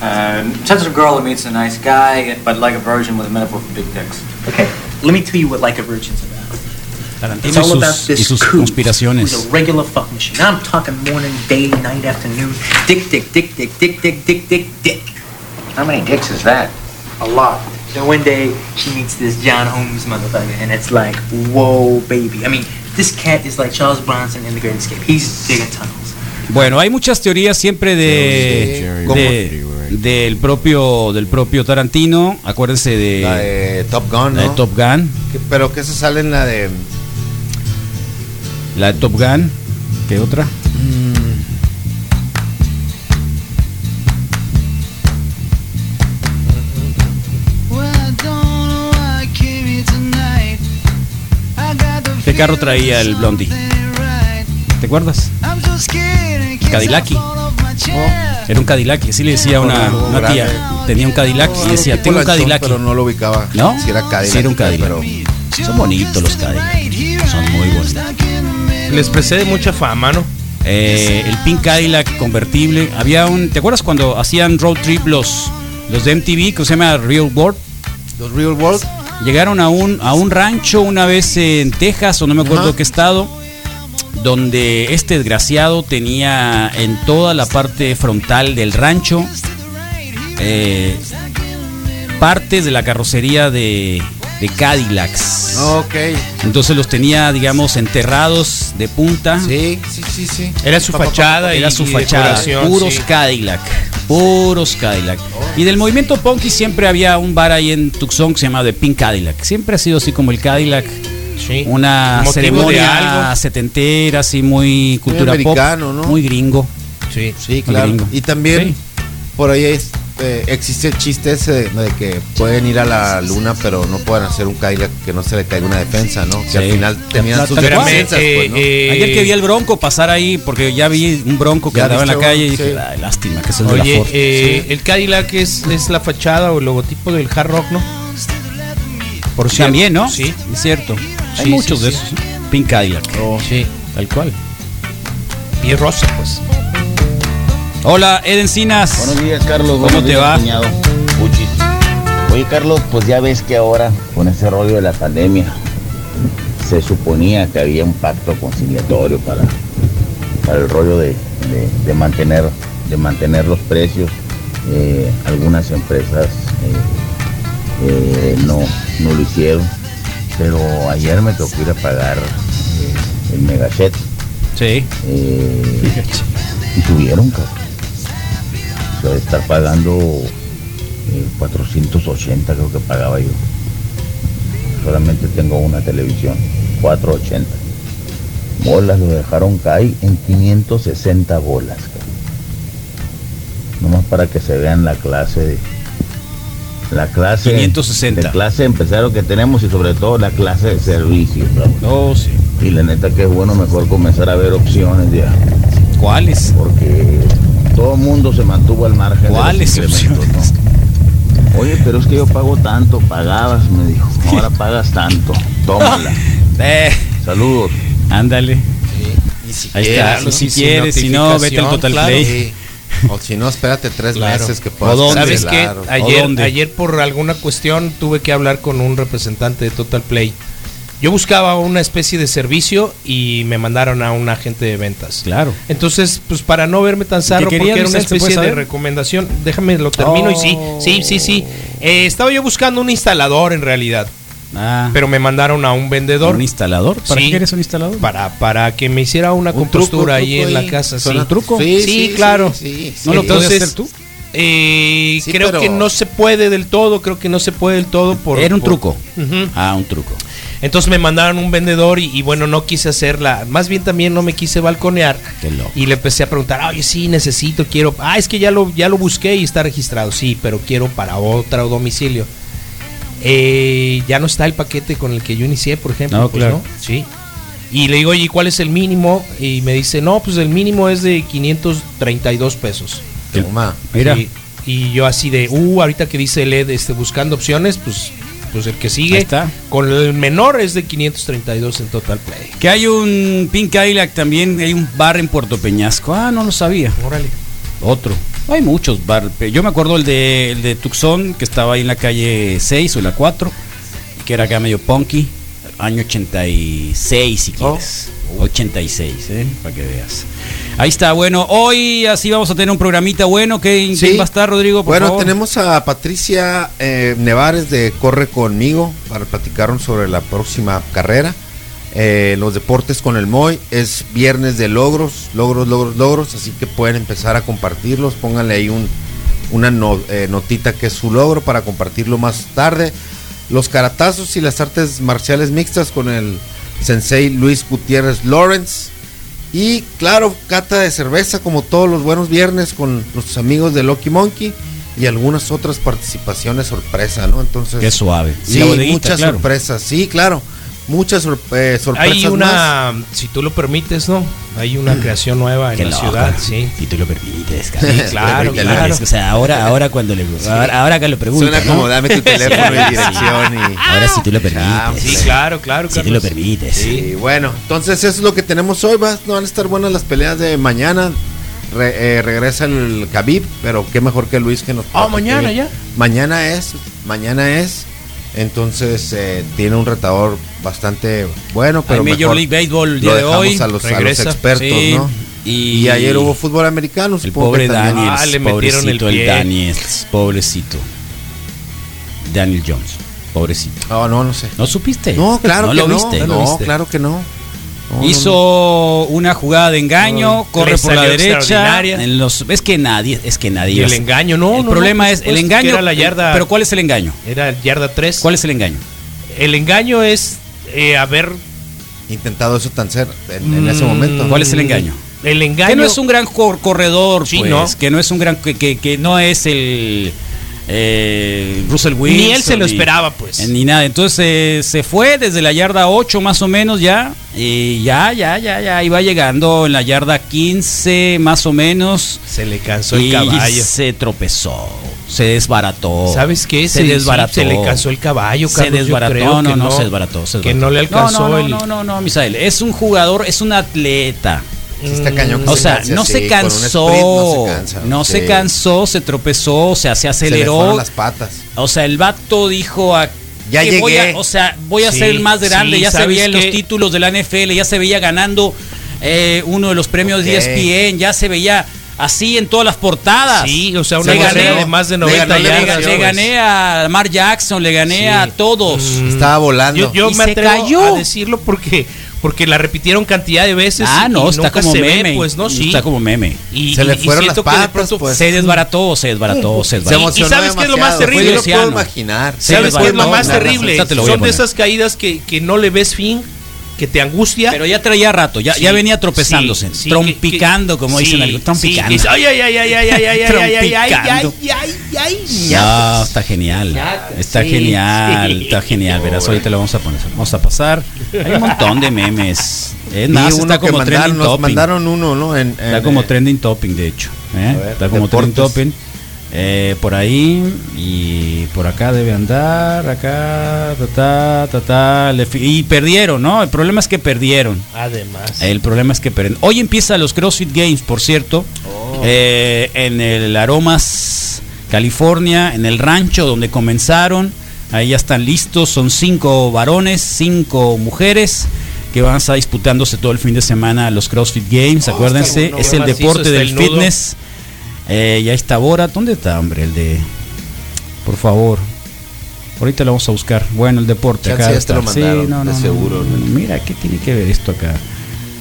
uh, sensitive girl who meets a nice guy, but like a virgin with a metaphor for big dicks. Okay, let me tell you what Like a Virgin's about. Tarantino It's y all sus, about y this sus conspiraciones. a regular fuck machine. Now I'm talking morning, day, night, afternoon. Dick, dick, dick, dick, dick, dick, dick, dick, dick. How many dicks is that? A lot. So one day she meets this John Holmes motherfucker, and it's like, whoa, baby. I mean, this cat is like Charles Bronson in The Great Escape. He's digging tunnels. Bueno, hay muchas teorías siempre de, de- del propio del propio Tarantino. Acuérdense de, La de Top Gun, la de ¿no? Top Gun, Que- Pero que se sale en la de... la de Top Gun. ¿Qué otra? ¿Qué carro traía el Blondie? ¿Te acuerdas? Cadillac. Era un Cadillac, así le decía una, Oh, una tía. Tenía un Cadillac y decía, tengo un Cadillac. Pero no lo ubicaba. ¿No? Si era Cadillac. Sí, era un Cadillac. Pero Son bonitos los Cadillac. Son muy bonitos. Les precede mucha fama, ¿no? Eh, el Pink Cadillac convertible. Había un. ¿Te acuerdas cuando hacían road trip los, los de MTV que se llama Real World? Los Real World. Llegaron a un, a un rancho una vez en Texas o no me acuerdo qué estado. Donde este desgraciado tenía en toda la parte frontal del rancho eh, partes de la carrocería de, de Cadillacs. Ok. Entonces los tenía, digamos, enterrados de punta. Sí, sí, sí, sí. Era su fachada Era su y fachada. Puros sí. Cadillac. Puros Cadillac. Y del movimiento punky siempre había un bar ahí en Tucson que se llamaba The Pink Cadillac. Siempre ha sido así como el Cadillac. Una Motivo de ceremonia algo. setentera, así muy cultura americano, pop. ¿no? Muy gringo. Sí, Sí, Muy claro. gringo. Y también Sí. por ahí es, eh, existe el chiste ese de, de que pueden ir a la luna, pero no pueden hacer un Cadillac que no se le caiga una defensa, ¿no? Que Sí. al final tenían sus defensas, pues, ¿no? Ayer que vi el bronco pasar ahí, porque ya vi un bronco que andaba en la calle y sí. dije, "Ay, lástima que es el de la Oye, Ford". eh, Sí. el Cadillac es, es la fachada o el logotipo del hard rock, ¿no? Por cierto. También, ¿no? Sí. Es cierto. Hay muchos sí, de sí. esos. Pink Cadillac. Sí. Tal cual. Y rosa, pues. Hola, Ed Encinas. Buenos días, Carlos. ¿Cómo Buenos te días, va? cuñado. Oye, Carlos, pues ya ves que ahora, con ese rollo de la pandemia, se suponía que había un pacto conciliatorio para, para el rollo de, de- de mantener, de mantener los precios. Eh, algunas empresas eh, eh, no, no lo hicieron, pero ayer me tocó ir a pagar el megachet. Sí. Y subieron, cabrón. De estar pagando eh, 480 creo que pagaba yo. Solamente tengo una televisión, 480. Bolas lo dejaron caer en 560 bolas. Nomás para que se vean la clase de la clase 560. de clase de empresario que tenemos y sobre todo la clase de servicio. cabrón. Oh, sí. Y la neta que es bueno mejor comenzar a ver opciones ya. ¿Cuáles? Porque todo el mundo se mantuvo al margen. de ¿Cuáles incrementos, ¿no? Oye, pero es que yo pago tanto, pagabas, me dijo. Ahora pagas tanto. Tómala. Eh, Saludos. ándale. Y si Ahí quieres, está. ¿no? Si quieres, si no, vete al Total claro. Play. Sí. O si no, espérate tres Claro. meses que puedas ¿Sabes qué? Ayer, ayer por alguna cuestión tuve que hablar con un representante de Total Play. Yo buscaba una especie de servicio y me mandaron a un agente de ventas. Claro. Entonces, pues para no verme tan zarro, quería, porque era una especie de recomendación, déjame lo termino y sí, sí, sí, sí. Eh, estaba yo buscando un instalador en realidad, Ah, pero me mandaron a un vendedor. ¿Un instalador? ¿Para Sí. qué quieres un instalador? Para, para que me hiciera una Un compostura truco, ahí truco en la casa. ¿Suena sí. truco? Sí, claro. sí, sí. ¿No lo puedes Entonces, hacer tú? eh, creo que no se puede del todo, creo que no se puede del todo por... Era un por- truco. Ujú. Ah, un truco. Entonces me mandaron un vendedor y, y bueno, no quise hacerla, más bien también no me quise balconear Qué loco. y le empecé a preguntar, oye, sí, necesito, quiero, ah, es que ya lo, ya lo busqué y está registrado, sí, pero quiero para otro domicilio. Eh, ya no está el paquete con el que yo inicié, por ejemplo. No, pues, claro. ¿no? Sí. Y le digo, oye, ¿y ¿cuál es el mínimo? Y me dice, no, pues el mínimo es de 532 pesos. Toma. Mira. Y, y yo así de, uh, ahorita que dice LED, este, buscando opciones, pues, pues el que sigue. Está. Con el menor es de 532 en Total Play. Que hay un Pink Cadillac también, hay un bar en Puerto Peñasco. Ah, no lo sabía. Órale. Otro. Hay muchos bar. Yo me acuerdo el de, el de Tucson, que estaba ahí en la calle 6 o la 4, que era acá medio punky. Año 86, si quieres. 86, ¿eh? Para que veas. Ahí está, bueno. Hoy así vamos a tener un programita bueno. ¿Qué, Sí. ¿Quién va a estar, Rodrigo? Por Bueno, favor? tenemos a Patricia eh, Nevares de Corre conmigo para platicarnos sobre la próxima carrera. Eh, los deportes con el MOI es viernes de logros, logros, logros, logros, así que pueden empezar a compartirlos. Pónganle ahí un, una no- eh, notita que es su logro para compartirlo más tarde. Los caratazos y las artes marciales mixtas con el sensei Luis Gutiérrez Lawrence. Y claro, cata de cerveza como todos los buenos viernes con nuestros amigos de Lucky Monkey y algunas otras participaciones sorpresa, ¿no? Entonces, Qué suave. Sí, muchas claro. sorpresas, sí, claro. Muchas sor- eh, sorpresas Hay más. una, si tú lo permites, ¿no? Hay una creación nueva en Qué la loco. ciudad, sí. Si tú lo permites, Sí, cabrón. claro, Te claro. O sea, ahora, ahora cuando le ahora, ahora que lo pregunto. Suena como dame tu teléfono y dirección y Ahora si tú lo permites. Ah, Sí, claro, claro. Si tú Carlos. lo permites. Sí, bueno, entonces eso es lo que tenemos hoy. Va- no van a estar buenas las peleas de mañana. Re- eh, regresa el Khabib, pero qué mejor que Luis que nos. Ah, platique. mañana ya. Mañana es, mañana es. Entonces eh, tiene un retador bastante bueno, pero Hay Major mejor League Baseball el lo de dejamos hoy. a los, a los regresa, expertos, sí, ¿no? Y, Y, ayer hubo fútbol americano. el supongo pobre. Daniels. Ah, le metieron el pobrecito el, pie. Daniels. Pobrecito. Daniel Jones. Pobrecito. No, no, no sé. ¿No supiste? No, claro ¿No que lo no. viste? No, claro que no. No, no, Hizo una jugada de engaño, No, corre por la derecha. En los, es que nadie, es que nadie. Y el es- engaño, no, El no, problema no, es pues, el que engaño. era la yarda- Pero ¿cuál es el engaño? Era yarda 3. ¿Cuál es el engaño? El engaño es eh, haber. Intentado eso tan ser en, en ese Mm, momento. ¿Cuál es el engaño? El engaño. Que no es un gran cor- corredor, Sí, pues, ¿no? que no es un gran, que, que, que no es el eh, Russell Wilson. Ni él se lo esperaba, pues. eh, Ni nada. Entonces eh, se fue desde la yarda 8 más o menos ya. Y ya, ya, ya, ya. Iba llegando en la yarda 15 más o menos. Se le cansó el caballo. se tropezó. Se desbarató. ¿Sabes qué? Se desbarató. se le cansó el caballo, Se Carlos, yo desbarató. no, que no, no. se desbarató. se Que desbarató. no le alcanzó no, no, el- No, no, no, Misael. Es un jugador, es un atleta. Está cañón que O se sea, canse no así, se cansó, sprint no se cansa. no se Sí. cansó, se tropezó, o sea, se Se le aceleró. fueron las patas. O sea, el vato dijo a Ya que voy llegué. a- o sea, voy a Sí, ser el más grande, sí, ya se ¿sabes veía en los títulos de la NFL, ya se veía ganando eh, uno de los premios Ok. de ESPN, ya se veía así en todas las portadas. Sí, o sea, Le una gané- carrera de más de le 90 gané- le yardas. gané- Le gané a Mar Jackson, le gané Sí. a todos. Estaba volando. Yo, yo Y me se atrevo cayó. a decirlo porque porque la repitieron cantidad de veces. Ah, y- no, y está nunca como se ve, meme. pues no, sí. Está como meme. Y, Se le fueron las pronto- pues. Se desbarató, se desbarató, se Se desbarató. emocionó ¿Y sabes qué es lo más terrible? Yo Fue lo puedo imaginar. ¿Sabes qué es lo más terrible? Son de esas caídas que, que no le ves fin, que te angustia. Pero ya traía rato, ya, Sí, ya venía tropezándose, sí, sí, trompicando, que- como sí, dicen algo, sí, trompicando. Ay, ay, ay, ay, ay, ay, ay, ay, ay, ay, ay, ay, ay, Trompicando. ay, ay, ay, No, está genial. Está Sí, genial, sí. está genial. Verás, ahorita lo vamos a poner. Vamos a pasar. Hay un montón de memes. Es más, está que como mandaron, trending nos topping. mandaron uno, ¿no? En, Está como eh, trending topping, de hecho. ¿eh? Está como trending topping. Eh, por ahí y por acá debe andar, acá, ta, ta, ta, ta, y perdieron, ¿no? El problema es que perdieron. Además. El problema es que perdieron. Hoy empieza los CrossFit Games, por cierto, Oh. eh, en el Aromas, California, en el rancho donde comenzaron. Ahí ya están listos, son cinco varones, cinco mujeres que van a estar disputándose todo el fin de semana los CrossFit Games. Oh, Acuérdense, bueno, es el deporte del el nudo. Eh, y ahí está Bora. ¿Dónde está, hombre? El de. Por favor. Ahorita lo vamos a buscar. Bueno, el deporte acá. ya te lo mandaron, Sí, no, de no, seguro, no, no. Mira, ¿qué tiene que ver esto acá?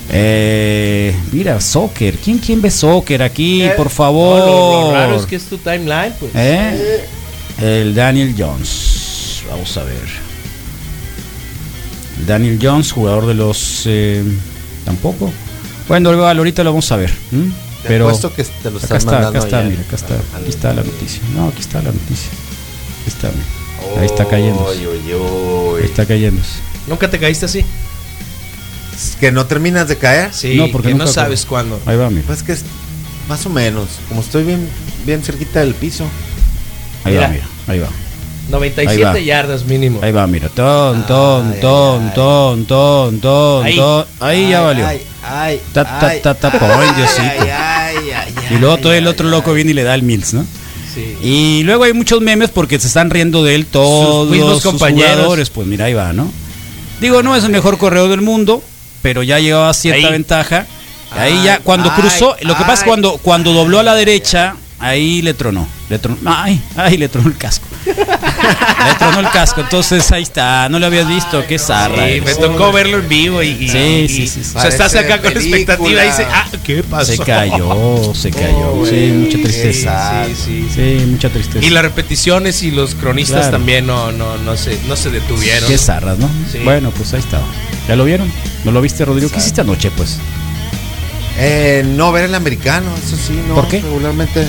Eh, mira, soccer. ¿Quién, ¿Quién ve soccer aquí? Eh, Por no, favor. lo, lo raro es que es tu timeline, pues. ¿Eh? El Daniel Jones. Vamos a ver. El Daniel Jones, jugador de los. eh, tampoco. Bueno, ahorita lo vamos a ver. Te Pero. apuesto que te lo acá están está, acá está, mira, acá está. Al- Aquí está la noticia. No, aquí está la noticia. Aquí está, mira. Ahí está cayendo. Ahí está cayendo. ¿Nunca te caíste así? Que no terminas de caer. Sí, No, porque que no sabes cuándo. Ahí va, mira. Pues que es más o menos. Como estoy bien, bien cerquita del piso. Ahí va, mira. Ahí va. 97 Ahí va. yardas mínimo. Ahí va, mira. Ton, ton, Ay, ton, ay, ton, ton, ton, Ahí. ton. Ahí ya valió. Ay, ay, Ta, ta, ay, ta, ta, ay, ay, Diosito. ay, ay, ay, Y luego todo el otro loco viene y le da el Mills, ¿no? Sí. Y luego hay muchos memes porque se están riendo de él todos mismos sus compañeros. jugadores. Pues mira, ahí va, ¿no? Digo, no es el mejor corredor del mundo, pero ya llevaba cierta Ahí. ventaja. Ahí ya, cuando cruzó, lo que pasa es cuando, cuando dobló a la derecha, ahí le tronó. Le tronó, ay, ay, le tronó el casco. le tronó el casco. Entonces ahí está, no lo habías visto, qué zarra. Sí, me tocó verlo en vivo y, y- Sí, y- sí, sí, sí. O sea, estás acá con película. expectativa y dices, ah, ¿qué pasó? Se cayó, se cayó. Oh, sí, mucha tristeza. Sí, sí. Sí, mucha tristeza. Y las repeticiones y los cronistas Claro. también no, no, no, se, no se detuvieron. Qué zarras, ¿no? Sí. Bueno, pues ahí estaba. ¿Ya lo vieron? ¿No lo viste, Rodrigo? ¿Qué hiciste anoche, pues? Eh, no ver el americano, eso sí, no. ¿Por qué? Regularmente.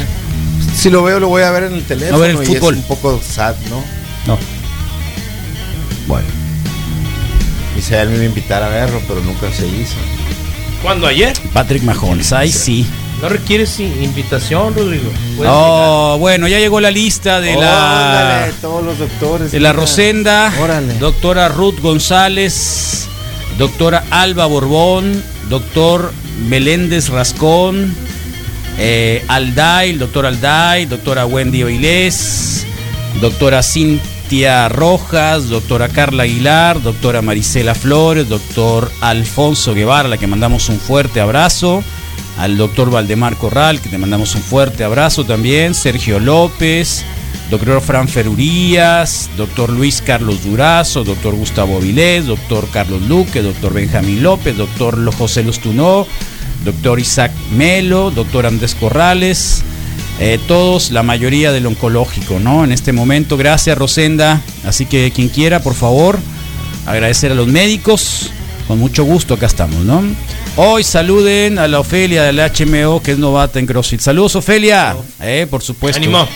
Si lo veo, lo voy a ver en el teléfono. No ver el y fútbol. Es un poco sad, ¿no? No. Bueno. Quise él me iba a invitar a verlo, pero nunca se hizo. ¿Cuándo ayer? Patrick Mahomes, ahí sí. No requieres i- invitación, Rodrigo. Oh, bueno, ya llegó la lista de la Óndale, todos los doctores. de la. Rosenda, Órale. doctora Ruth González, doctora Alba Borbón, doctor Meléndez Rascón, eh, Alday, el doctor Alday, doctora Wendy Oilés, doctora Cintia Rojas, doctora Carla Aguilar, doctora Marisela Flores, doctor Alfonso Guevara, a la que mandamos un fuerte abrazo, al doctor Valdemar Corral, que te mandamos un fuerte abrazo también, Sergio López, doctor Fran Ferurías, doctor Luis Carlos Durazo, doctor Gustavo Vilés, doctor Carlos Luque, doctor Benjamín López, doctor José Lostunó, doctor Isaac Melo, doctor Andrés Corrales, eh, todos, la mayoría del oncológico, ¿no? En este momento, gracias Rosenda. Así que quien quiera, por favor, agradecer a los médicos. Con mucho gusto, acá estamos, ¿no? Hoy saluden a la Ofelia del HMO, que es novata en CrossFit. Saludos, Ofelia. Eh, por supuesto. Ánimo.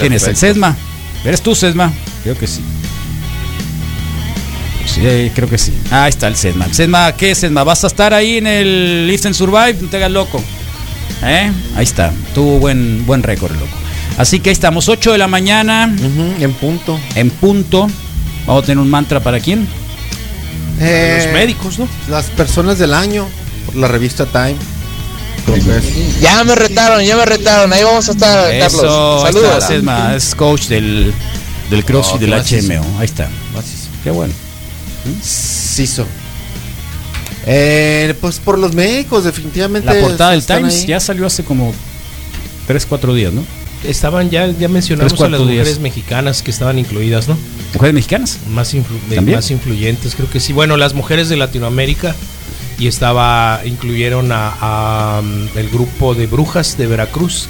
¿Quién es el. Sesma? ¿Eres tú, Sesma? Creo que sí. Sí, eh, creo que sí. Ah, ahí está el Sesma. Sesma, ¿qué Sesma? ¿Vas a estar ahí en el Live and Survive? No te hagas loco. ¿Eh? Ahí está. Tuvo buen, buen récord, loco. Así que ahí estamos, 8 de la mañana. en punto. En punto. Vamos a tener un mantra para quién? Eh, los médicos, ¿no? Las personas del año, por la revista Time. Ya me retaron, ya me retaron. Ahí vamos a estar, Eso, Carlos. ahí Saludos. está Sesma, es coach del, del CrossFit Oh, qué del. HMO. Ahí está. Qué bueno. Ciso. Eh, pues por los médicos, definitivamente. La portada del Times ahí. ya salió hace como 3, 4 días, ¿no? Estaban ya, ya mencionamos Tres, a las días. mujeres mexicanas que estaban incluidas, ¿no? ¿Mujeres mexicanas? Más, influ- de- ¿También? más influyentes, creo que sí. Bueno, las mujeres de Latinoamérica y estaba, incluyeron a, a, um, el grupo de brujas de Veracruz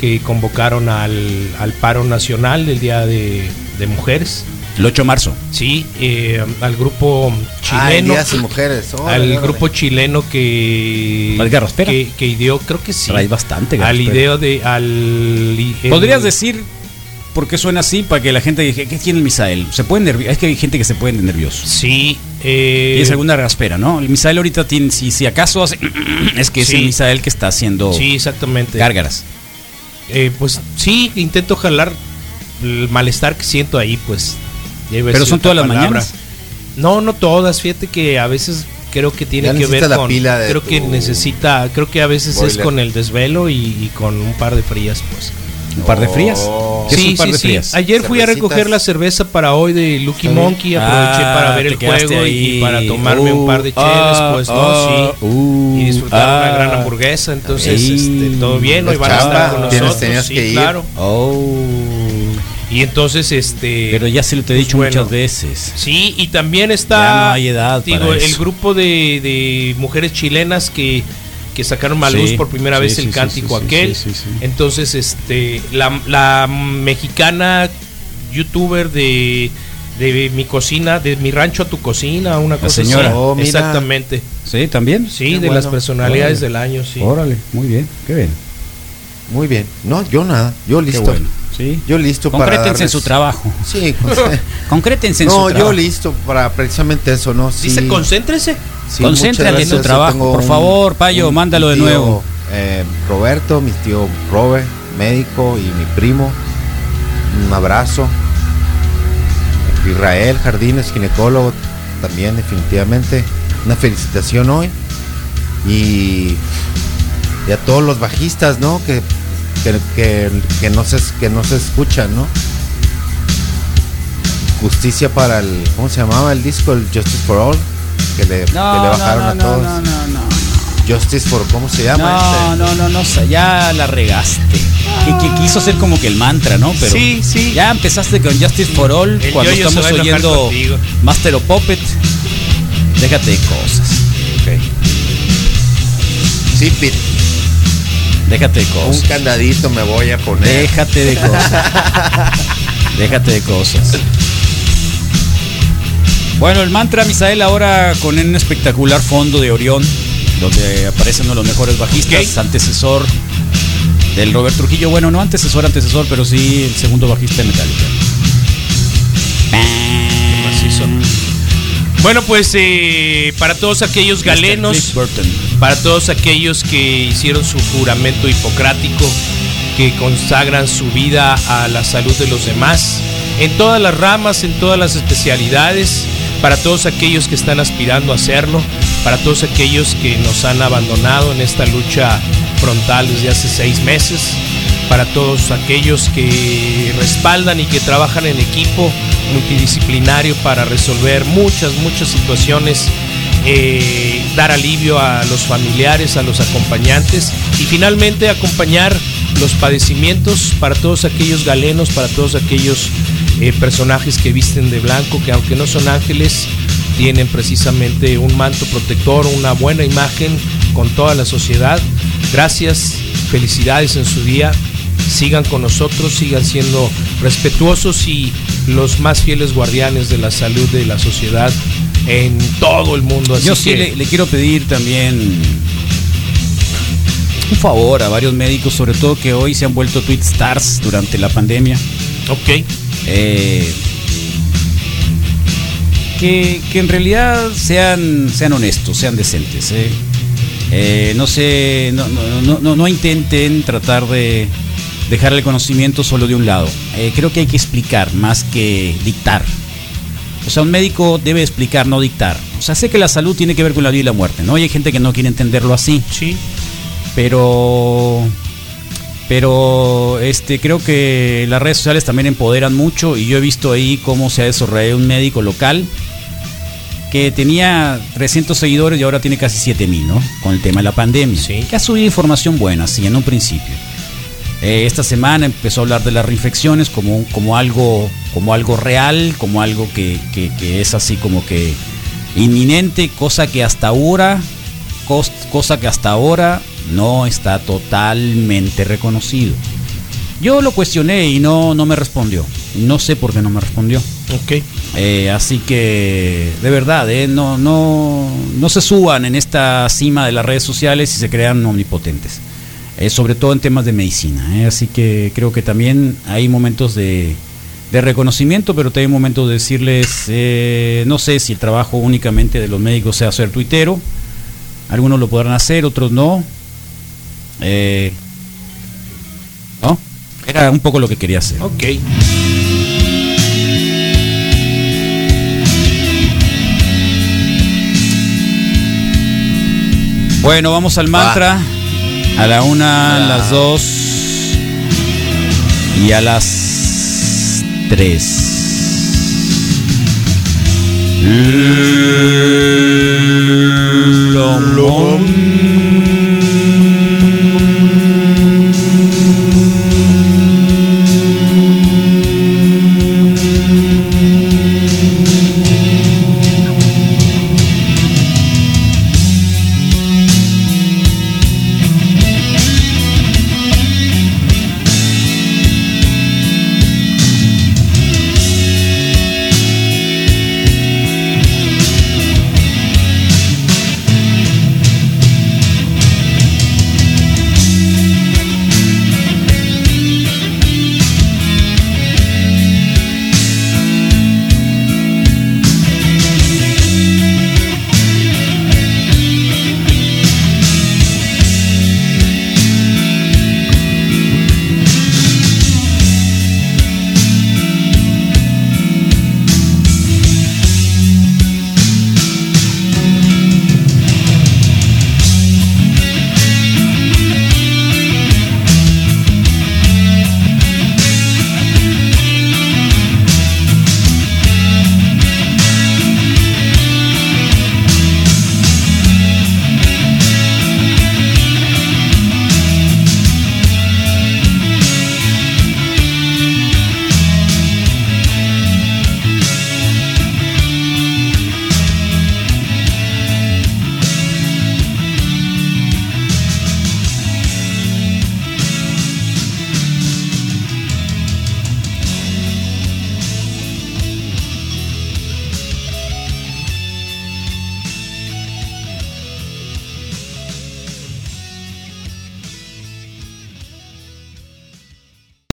que convocaron al, al paro nacional el Día de, de Mujeres. El 8 de marzo. Sí, eh, al grupo Ah, chileno. Días y mujeres. al órale. grupo chileno que ¿Al Garraspera? que, que ideó, creo que sí. Traes bastante, Al ideo de al el- ¿Podrías decir por qué suena así para que la gente diga, ¿qué tiene el Misael? Se puede nervioso. Es que hay gente que se puede nervioso. Sí. Eh, y es alguna raspera, ¿no? El Misael ahorita tiene, si, si acaso hace, es que es Sí. el Misael que está haciendo Sí, exactamente. gárgaras. Eh, pues sí, intento jalar el malestar que siento ahí, pues. Pero son todas las mañanas. No, no todas. Fíjate que a veces creo que tiene Ya que ver con. pila de creo que necesita. Creo que a veces es con el desvelo y, y con un par de frías, pues. ¿Un par de frías? Oh. ¿Qué es Sí, un par sí, de sí. frías? Ayer fui a recoger la cerveza para hoy de Lucky. Monkey. Aproveché Ah, para ver el juego y, ahí. y para tomarme un par de ah, pues no, ah, sí. uh, y disfrutar una gran hamburguesa. Entonces, este, todo bien. Hoy van a estar con tienes- nosotros. tenías sí, que ir. claro. Oh. Y entonces, este. Pero ya se lo te he pues, dicho bueno. muchas veces. Sí, y también está. Ya no hay edad Digo, para el eso. grupo de, de mujeres chilenas que, que sacaron a Sí, luz por primera sí, vez el sí, cántico aquel. sí, sí, sí. Entonces, este. La, la mexicana youtuber de. De mi cocina, de mi rancho a tu cocina, una cosa así. señora. Oh, mira. Exactamente. ¿Sí? ¿También? Sí, Qué de bueno. las personalidades Órale. del año, sí. Órale, muy bien. Qué bien. Muy bien. No, yo nada. Yo listo. Qué bueno. Sí. Yo listo para. Concrétense en su trabajo. Sí, con- Concrétense en no, su yo trabajo. listo para precisamente eso, ¿no? Sí, Dice, concéntrese. sí, Concéntrate en tu. Yo trabajo, por favor, Payo, mándalo de tío, nuevo. eh, Roberto, mi tío Robert, médico, y mi primo. Un abrazo. Israel Jardines, ginecólogo, también definitivamente. Una felicitación hoy. Y, y a todos los bajistas, ¿no? Que, que, que, que no, se, que no se escuchan, ¿no? Justicia para el. ¿Cómo se llamaba el disco? El Justice for All. Que le, que le bajaron a todos. no, no, no. Justice for. ¿Cómo se llama? No, este? no, no, no, sé, ya la regaste. Que, que quiso ser como que el mantra, ¿no? Pero Sí, sí. ya empezaste con Justice for All El cuando estamos oyendo. Master of Puppet. Déjate de cosas. Sí, Pete. Déjate de Un cosas. candadito me voy a poner. Déjate de cosas. Déjate de cosas. Bueno, el mantra Misael ahora con un espectacular fondo de Orión, donde aparece uno de los mejores bajistas, antecesor del Robert Trujillo. Bueno, no antecesor, antecesor, pero sí el segundo bajista de Metallica. Macizo. Bueno, pues eh, para todos aquellos galenos. Para todos aquellos que hicieron su juramento hipocrático, que consagran su vida a la salud de los demás, en todas las ramas, en todas las especialidades, para todos aquellos que están aspirando a hacerlo, para todos aquellos que nos han abandonado en esta lucha frontal desde hace seis meses, para todos aquellos que respaldan y que trabajan en equipo multidisciplinario para resolver muchas, muchas situaciones, eh, dar alivio a los familiares, a los acompañantes y finalmente acompañar los padecimientos para todos aquellos galenos, para todos aquellos eh, personajes que visten de blanco, que aunque no son ángeles, tienen precisamente un manto protector, una buena imagen con toda la sociedad. Gracias, felicidades en su día. Sigan con nosotros, sigan siendo respetuosos y los más fieles guardianes de la salud de la sociedad en todo el mundo. Así Yo sí que- le, le quiero pedir también un favor a varios médicos, sobre todo que hoy se han vuelto tweet stars durante la pandemia. Ok. Eh, que, que en realidad sean, sean honestos, sean decentes. eh. Eh, no sé, no, no, no- intenten tratar de dejar el conocimiento solo de un lado. Creo que hay que explicar más que dictar. O sea, un médico debe explicar, no dictar. O sea, sé que la salud tiene que ver con la vida y la muerte, ¿no? Y hay gente que no quiere entenderlo así. Sí. Pero pero este creo que las redes sociales también empoderan mucho y yo he visto ahí cómo se ha desarrollado un médico local que tenía 300 seguidores y ahora tiene casi 7000, ¿no? Con el tema de la pandemia. Que ha subido información buena, sí, en un principio. Eh, esta semana empezó a hablar de las reinfecciones como, como, algo, como algo real, como algo que, que- que es así como que inminente, cosa que hasta ahora, cos- cosa que hasta ahora no está totalmente reconocido. Yo lo cuestioné y no, no me respondió. No sé por qué no me respondió. Ok. Eh, así que, de verdad, eh, no, no, no se suban en esta cima de las redes sociales y se crean omnipotentes. Eh, sobre todo en temas de medicina. eh. Así que creo que también hay momentos de, de reconocimiento, pero también momentos de decirles, eh, no sé si el trabajo únicamente de los médicos sea ser tuitero. Algunos lo podrán hacer, otros no. ¿No? Era un poco lo que quería hacer. Ok. Bueno, vamos al mantra. A la una, a ah. las dos y a las tres.